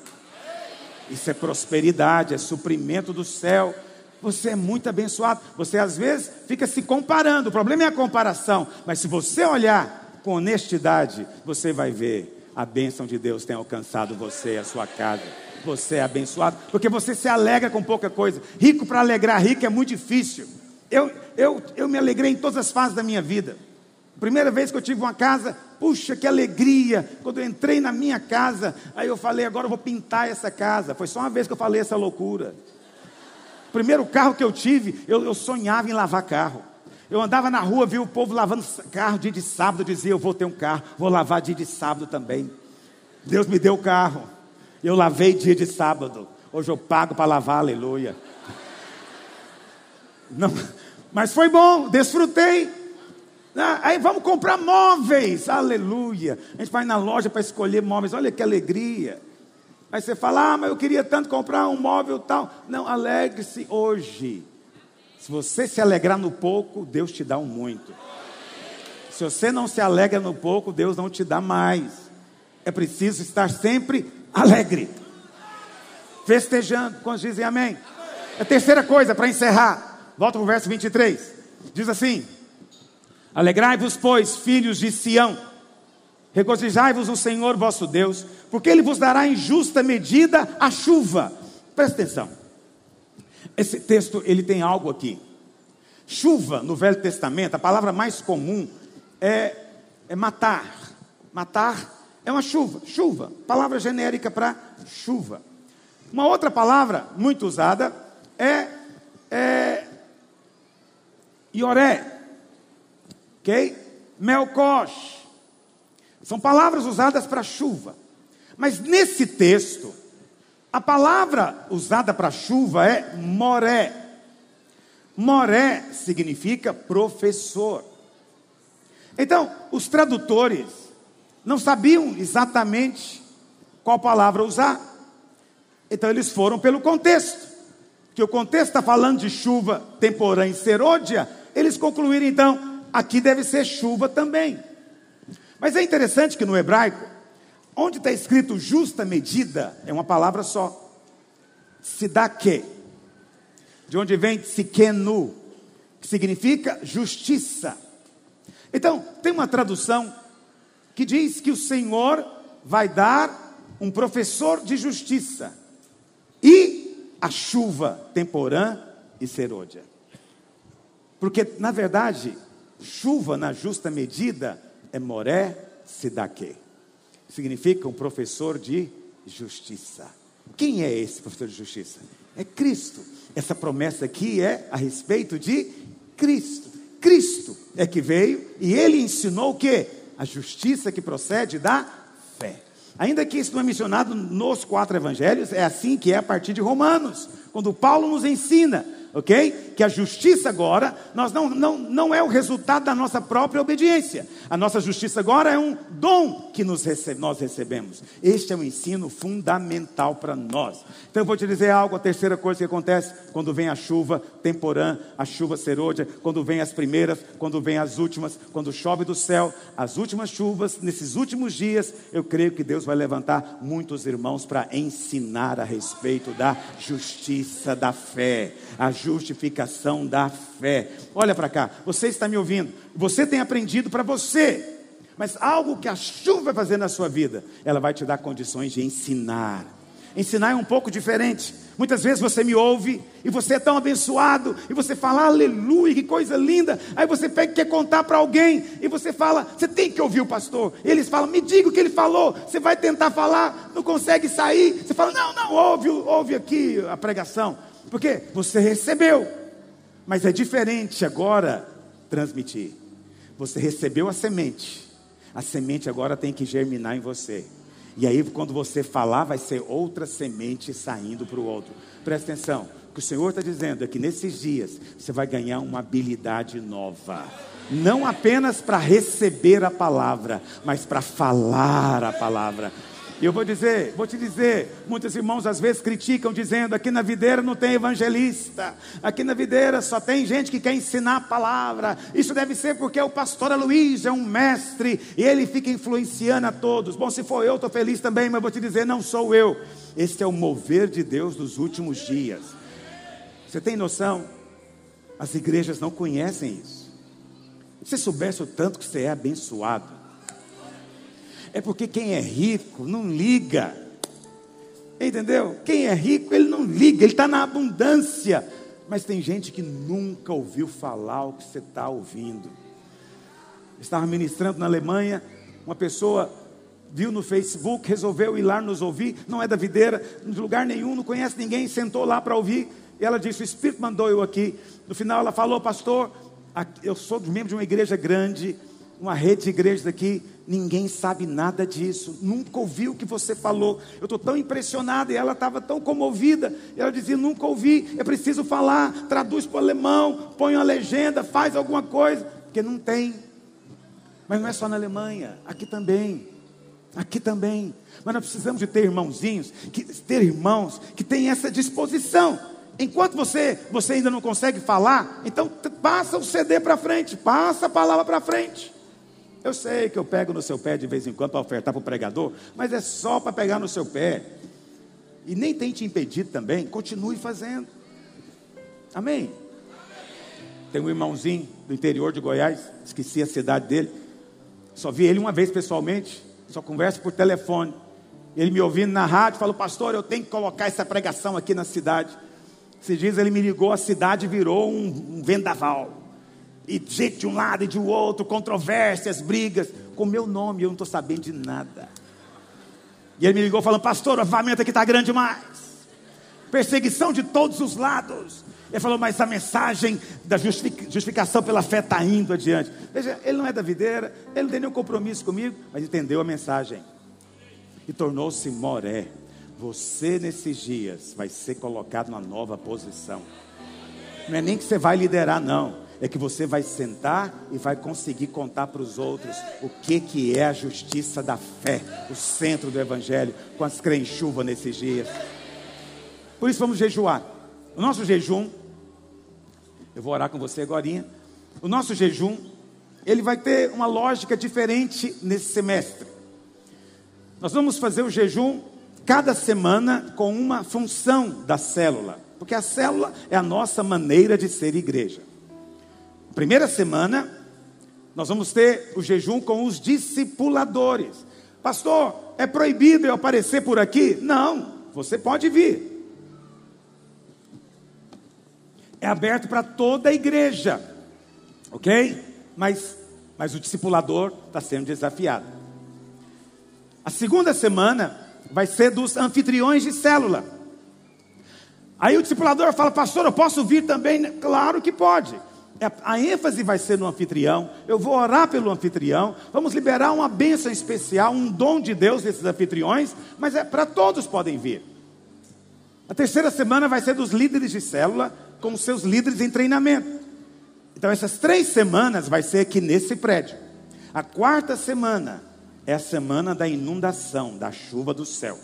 Isso é prosperidade, é suprimento do céu. Você é muito abençoado. Você às vezes fica se comparando. O problema é a comparação. Mas se você olhar com honestidade, você vai ver a bênção de Deus tem alcançado você, a sua casa. Você é abençoado, porque você se alegra com pouca coisa. Rico para alegrar rico é muito difícil. Eu, eu, eu me alegrei em todas as fases da minha vida. Primeira vez que eu tive uma casa, puxa, que alegria. Quando eu entrei na minha casa, aí eu falei, agora eu vou pintar essa casa. Foi só uma vez que eu falei essa loucura. Primeiro carro que eu tive, eu, eu sonhava em lavar carro. Eu andava na rua, via o povo lavando carro dia de sábado, dizia, eu vou ter um carro, vou lavar dia de sábado também. Deus me deu o carro. Eu lavei dia de sábado. Hoje eu pago para lavar, aleluia. Não, mas foi bom, desfrutei. Ah, aí vamos comprar móveis, aleluia. A gente vai na loja para escolher móveis, olha que alegria. Aí você fala, ah, mas eu queria tanto comprar um móvel tal. Não, alegre-se hoje. Se você se alegrar no pouco, Deus te dá um muito. Se você não se alegra no pouco, Deus não te dá mais. É preciso estar sempre alegre, festejando. Quando dizem amém? A terceira coisa para encerrar, volta para o verso 23. Diz assim: Alegrai-vos, pois, filhos de Sião, regozijai-vos no Senhor vosso Deus, porque Ele vos dará em justa medida a chuva. Presta atenção. Esse texto ele tem algo aqui. Chuva no Velho Testamento, a palavra mais comum é, é matar. Matar é uma chuva, chuva, palavra genérica para chuva. Uma outra palavra muito usada é, é ioré, ok? Melcosh. São palavras usadas para chuva. Mas nesse texto, a palavra usada para chuva é moré. Moré significa professor. Então, os tradutores não sabiam exatamente qual palavra usar. Então, eles foram pelo contexto. Que o contexto está falando de chuva temporã em serôdia, eles concluíram então aqui deve ser chuva também. Mas é interessante que no hebraico, onde está escrito justa medida, é uma palavra só. Sidaque. De onde vem sikenu, que significa justiça. Então, tem uma tradução que diz que o Senhor vai dar um professor de justiça e a chuva temporã e serôdia. Porque, na verdade, Chuva na justa medida é moré sidaque. Significa um professor de justiça. Quem é esse professor de justiça? É Cristo. Essa promessa aqui é a respeito de Cristo. Cristo é que veio e ele ensinou o que? A justiça que procede da fé. Ainda que isso não é mencionado nos quatro evangelhos, é assim que é a partir de Romanos, quando Paulo nos ensina ok? Que a justiça agora, nós não, não, não é o resultado da nossa própria obediência. A nossa justiça agora é um dom que nos recebe, nós recebemos. Este é um ensino fundamental para nós. Então eu vou te dizer algo, a terceira coisa que acontece quando vem a chuva temporã, a chuva serôdia, quando vem as primeiras, quando vem as últimas, quando chove do céu, as últimas chuvas, nesses últimos dias, eu creio que Deus vai levantar muitos irmãos para ensinar a respeito da justiça da fé. A justificação da fé. Olha para cá, você está me ouvindo, você tem aprendido para você, mas algo que a chuva vai fazer na sua vida, ela vai te dar condições de ensinar. Ensinar é um pouco diferente. Muitas vezes você me ouve e você é tão abençoado e você fala, aleluia, que coisa linda. Aí você pega, quer contar para alguém e você fala, você tem que ouvir o pastor. Eles falam, me diga o que ele falou. Você vai tentar falar, não consegue sair. Você fala, não, não, ouve, ouve aqui a pregação. Porque você recebeu, mas é diferente agora transmitir. Você recebeu a semente, a semente agora tem que germinar em você. E aí, quando você falar, vai ser outra semente saindo para o outro. Presta atenção, o que o Senhor está dizendo é que nesses dias você vai ganhar uma habilidade nova. Não apenas para receber a palavra, mas para falar a palavra. E eu vou dizer, vou te dizer, muitos irmãos às vezes criticam dizendo: aqui na videira não tem evangelista, aqui na videira só tem gente que quer ensinar a palavra. Isso deve ser porque o pastor Luiz é um mestre e ele fica influenciando a todos. Bom, se for eu, estou feliz também, mas vou te dizer: não sou eu. Este é o mover de Deus dos últimos dias. Você tem noção? As igrejas não conhecem isso. Se soubesse o tanto que você é abençoado, é porque quem é rico não liga. Entendeu? Quem é rico, ele não liga, ele está na abundância. Mas tem gente que nunca ouviu falar o que você está ouvindo. Estava ministrando na Alemanha, uma pessoa viu no Facebook, resolveu ir lá nos ouvir, não é da videira, de lugar nenhum, não conhece ninguém, sentou lá para ouvir. E ela disse: O Espírito mandou eu aqui. No final, ela falou, pastor, eu sou membro de uma igreja grande, uma rede de igrejas aqui Ninguém sabe nada disso, nunca ouviu o que você falou. Eu estou tão impressionada e ela estava tão comovida. Ela dizia: Nunca ouvi, é preciso falar. Traduz para o alemão, põe uma legenda, faz alguma coisa. Porque não tem. Mas não é só na Alemanha, aqui também. Aqui também. Mas nós precisamos de ter irmãozinhos, que, ter irmãos que têm essa disposição. Enquanto você, você ainda não consegue falar, então passa o CD para frente, passa a palavra para frente. Eu sei que eu pego no seu pé de vez em quando para ofertar para o pregador, mas é só para pegar no seu pé. E nem tem te impedido também, continue fazendo. Amém? Tem um irmãozinho do interior de Goiás, esqueci a cidade dele. Só vi ele uma vez pessoalmente, só converso por telefone. Ele me ouvindo na rádio, falou: Pastor, eu tenho que colocar essa pregação aqui na cidade. Esses dias ele me ligou, a cidade virou um, um vendaval e gente de um lado e de outro, controvérsias, brigas, com meu nome, eu não estou sabendo de nada. E ele me ligou falando, pastor, o avamento aqui está grande demais. Perseguição de todos os lados. Ele falou, mas a mensagem da justificação pela fé está indo adiante. Veja, ele não é da videira, ele não tem nenhum compromisso comigo, mas entendeu a mensagem. E tornou-se moré. Você nesses dias vai ser colocado numa nova posição. Não é nem que você vai liderar, não é que você vai sentar e vai conseguir contar para os outros o que, que é a justiça da fé, o centro do Evangelho, com as crenchuvas nesses dias. Por isso vamos jejuar. O nosso jejum, eu vou orar com você agora. O nosso jejum, ele vai ter uma lógica diferente nesse semestre. Nós vamos fazer o jejum cada semana com uma função da célula, porque a célula é a nossa maneira de ser igreja. Primeira semana, nós vamos ter o jejum com os discipuladores. Pastor, é proibido eu aparecer por aqui? Não, você pode vir. É aberto para toda a igreja, ok? Mas, mas o discipulador está sendo desafiado. A segunda semana vai ser dos anfitriões de célula. Aí o discipulador fala, pastor, eu posso vir também? Claro que pode. É, a ênfase vai ser no anfitrião. Eu vou orar pelo anfitrião. Vamos liberar uma bênção especial, um dom de Deus desses anfitriões, mas é para todos podem vir. A terceira semana vai ser dos líderes de célula com os seus líderes em treinamento. Então essas três semanas vai ser aqui nesse prédio. A quarta semana é a semana da inundação, da chuva do céu.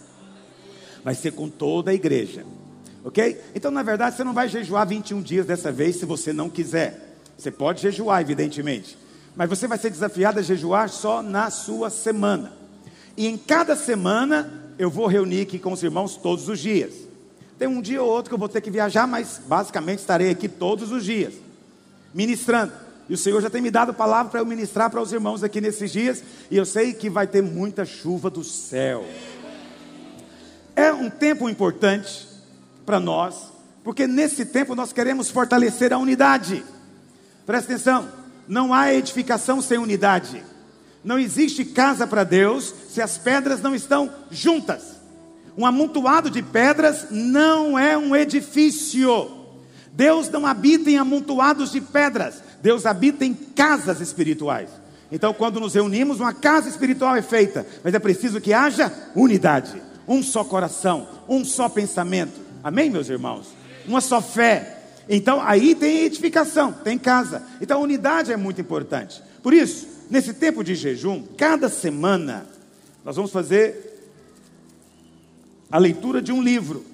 Vai ser com toda a igreja. Ok? Então, na verdade, você não vai jejuar 21 dias dessa vez se você não quiser. Você pode jejuar, evidentemente. Mas você vai ser desafiado a jejuar só na sua semana. E em cada semana eu vou reunir aqui com os irmãos todos os dias. Tem um dia ou outro que eu vou ter que viajar, mas basicamente estarei aqui todos os dias, ministrando. E o Senhor já tem me dado palavra para eu ministrar para os irmãos aqui nesses dias. E eu sei que vai ter muita chuva do céu. É um tempo importante para nós, porque nesse tempo nós queremos fortalecer a unidade. Presta atenção, não há edificação sem unidade. Não existe casa para Deus se as pedras não estão juntas. Um amontoado de pedras não é um edifício. Deus não habita em amontoados de pedras. Deus habita em casas espirituais. Então, quando nos reunimos, uma casa espiritual é feita, mas é preciso que haja unidade, um só coração, um só pensamento. Amém, meus irmãos? Uma só fé, então aí tem edificação, tem casa. Então a unidade é muito importante. Por isso, nesse tempo de jejum, cada semana, nós vamos fazer a leitura de um livro.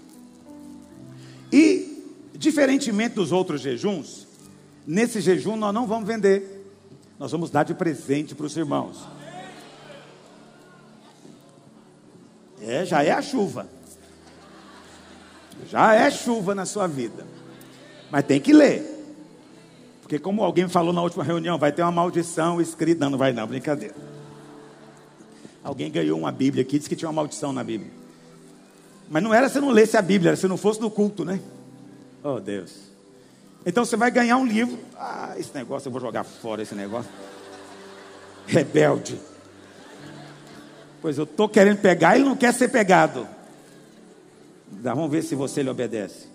E, diferentemente dos outros jejuns, nesse jejum nós não vamos vender, nós vamos dar de presente para os irmãos. É, já é a chuva. Já é chuva na sua vida. Mas tem que ler. Porque como alguém falou na última reunião, vai ter uma maldição escrita. Não, não vai não, brincadeira. Alguém ganhou uma Bíblia aqui, disse que tinha uma maldição na Bíblia. Mas não era se não lesse a Bíblia, era se não fosse no culto, né? Oh Deus. Então você vai ganhar um livro. Ah, esse negócio, eu vou jogar fora esse negócio. Rebelde. Pois eu estou querendo pegar, ele não quer ser pegado. Vamos ver se você lhe obedece.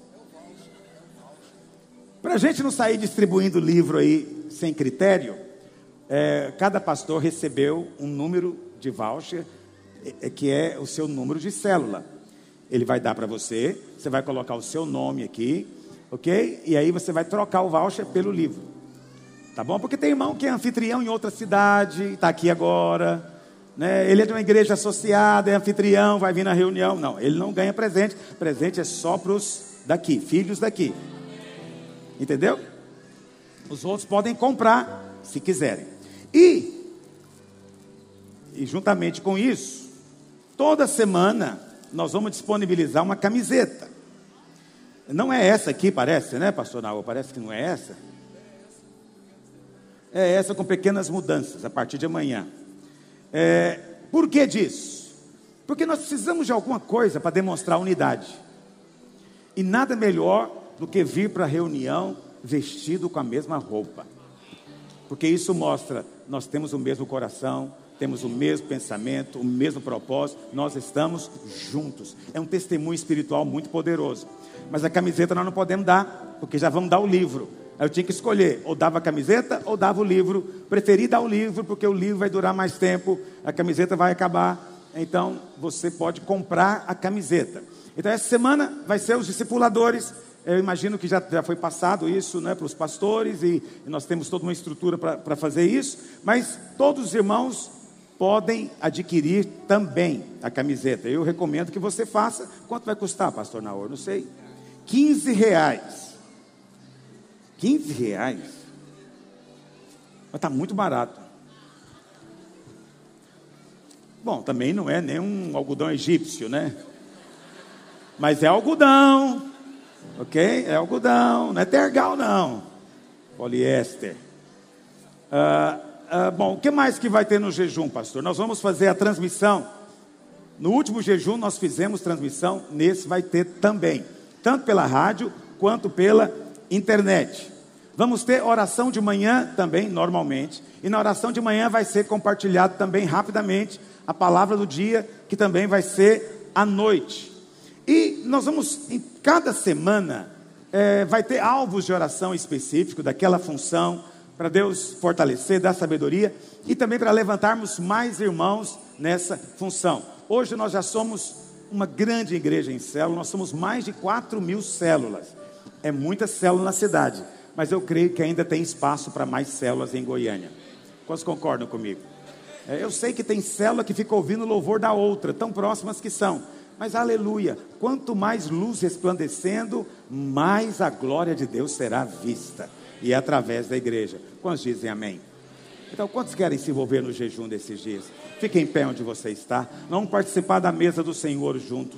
Para a gente não sair distribuindo livro aí sem critério, é, cada pastor recebeu um número de voucher, é, que é o seu número de célula. Ele vai dar para você, você vai colocar o seu nome aqui, ok? E aí você vai trocar o voucher pelo livro. Tá bom? Porque tem irmão que é anfitrião em outra cidade, está aqui agora. Né? Ele é de uma igreja associada, é anfitrião, vai vir na reunião. Não, ele não ganha presente. Presente é só para os daqui, filhos daqui. Entendeu? Os outros podem comprar, se quiserem. E, e juntamente com isso, toda semana nós vamos disponibilizar uma camiseta. Não é essa aqui, parece, né, pastor Naua? Parece que não é essa. É essa com pequenas mudanças a partir de amanhã. É, por que disso? Porque nós precisamos de alguma coisa para demonstrar unidade. E nada melhor do que vir para a reunião vestido com a mesma roupa. Porque isso mostra, nós temos o mesmo coração, temos o mesmo pensamento, o mesmo propósito, nós estamos juntos. É um testemunho espiritual muito poderoso. Mas a camiseta nós não podemos dar, porque já vamos dar o livro. Aí eu tinha que escolher, ou dava a camiseta ou dava o livro. Preferi dar o livro, porque o livro vai durar mais tempo, a camiseta vai acabar. Então você pode comprar a camiseta. Então essa semana vai ser os discipuladores eu imagino que já, já foi passado isso né, para os pastores e, e, nós temos toda uma estrutura para fazer isso, mas todos os irmãos podem adquirir também a camiseta. Eu recomendo que você faça. Quanto vai custar, pastor Naor? Não sei. 15 reais. 15 reais? Mas está muito barato. Bom, também não é nenhum algodão egípcio, né? Mas é algodão. Ok? É algodão, não é tergal, não. Poliéster. Ah, ah, bom, o que mais que vai ter no jejum, pastor? Nós vamos fazer a transmissão. No último jejum nós fizemos transmissão, nesse vai ter também, tanto pela rádio quanto pela internet. Vamos ter oração de manhã também, normalmente, e na oração de manhã vai ser compartilhado também rapidamente a palavra do dia, que também vai ser à noite. E nós vamos, em cada semana, é, vai ter alvos de oração específico daquela função, para Deus fortalecer, dar sabedoria e também para levantarmos mais irmãos nessa função. Hoje nós já somos uma grande igreja em célula, nós somos mais de 4 mil células. É muita célula na cidade, mas eu creio que ainda tem espaço para mais células em Goiânia. Quantos concordam comigo? É, eu sei que tem célula que fica ouvindo o louvor da outra, tão próximas que são. Mas aleluia, quanto mais luz resplandecendo, mais a glória de Deus será vista. E é através da igreja. Quantos dizem amém? Então, quantos querem se envolver no jejum desses dias? Fiquem em pé onde você está. Vamos participar da mesa do Senhor juntos.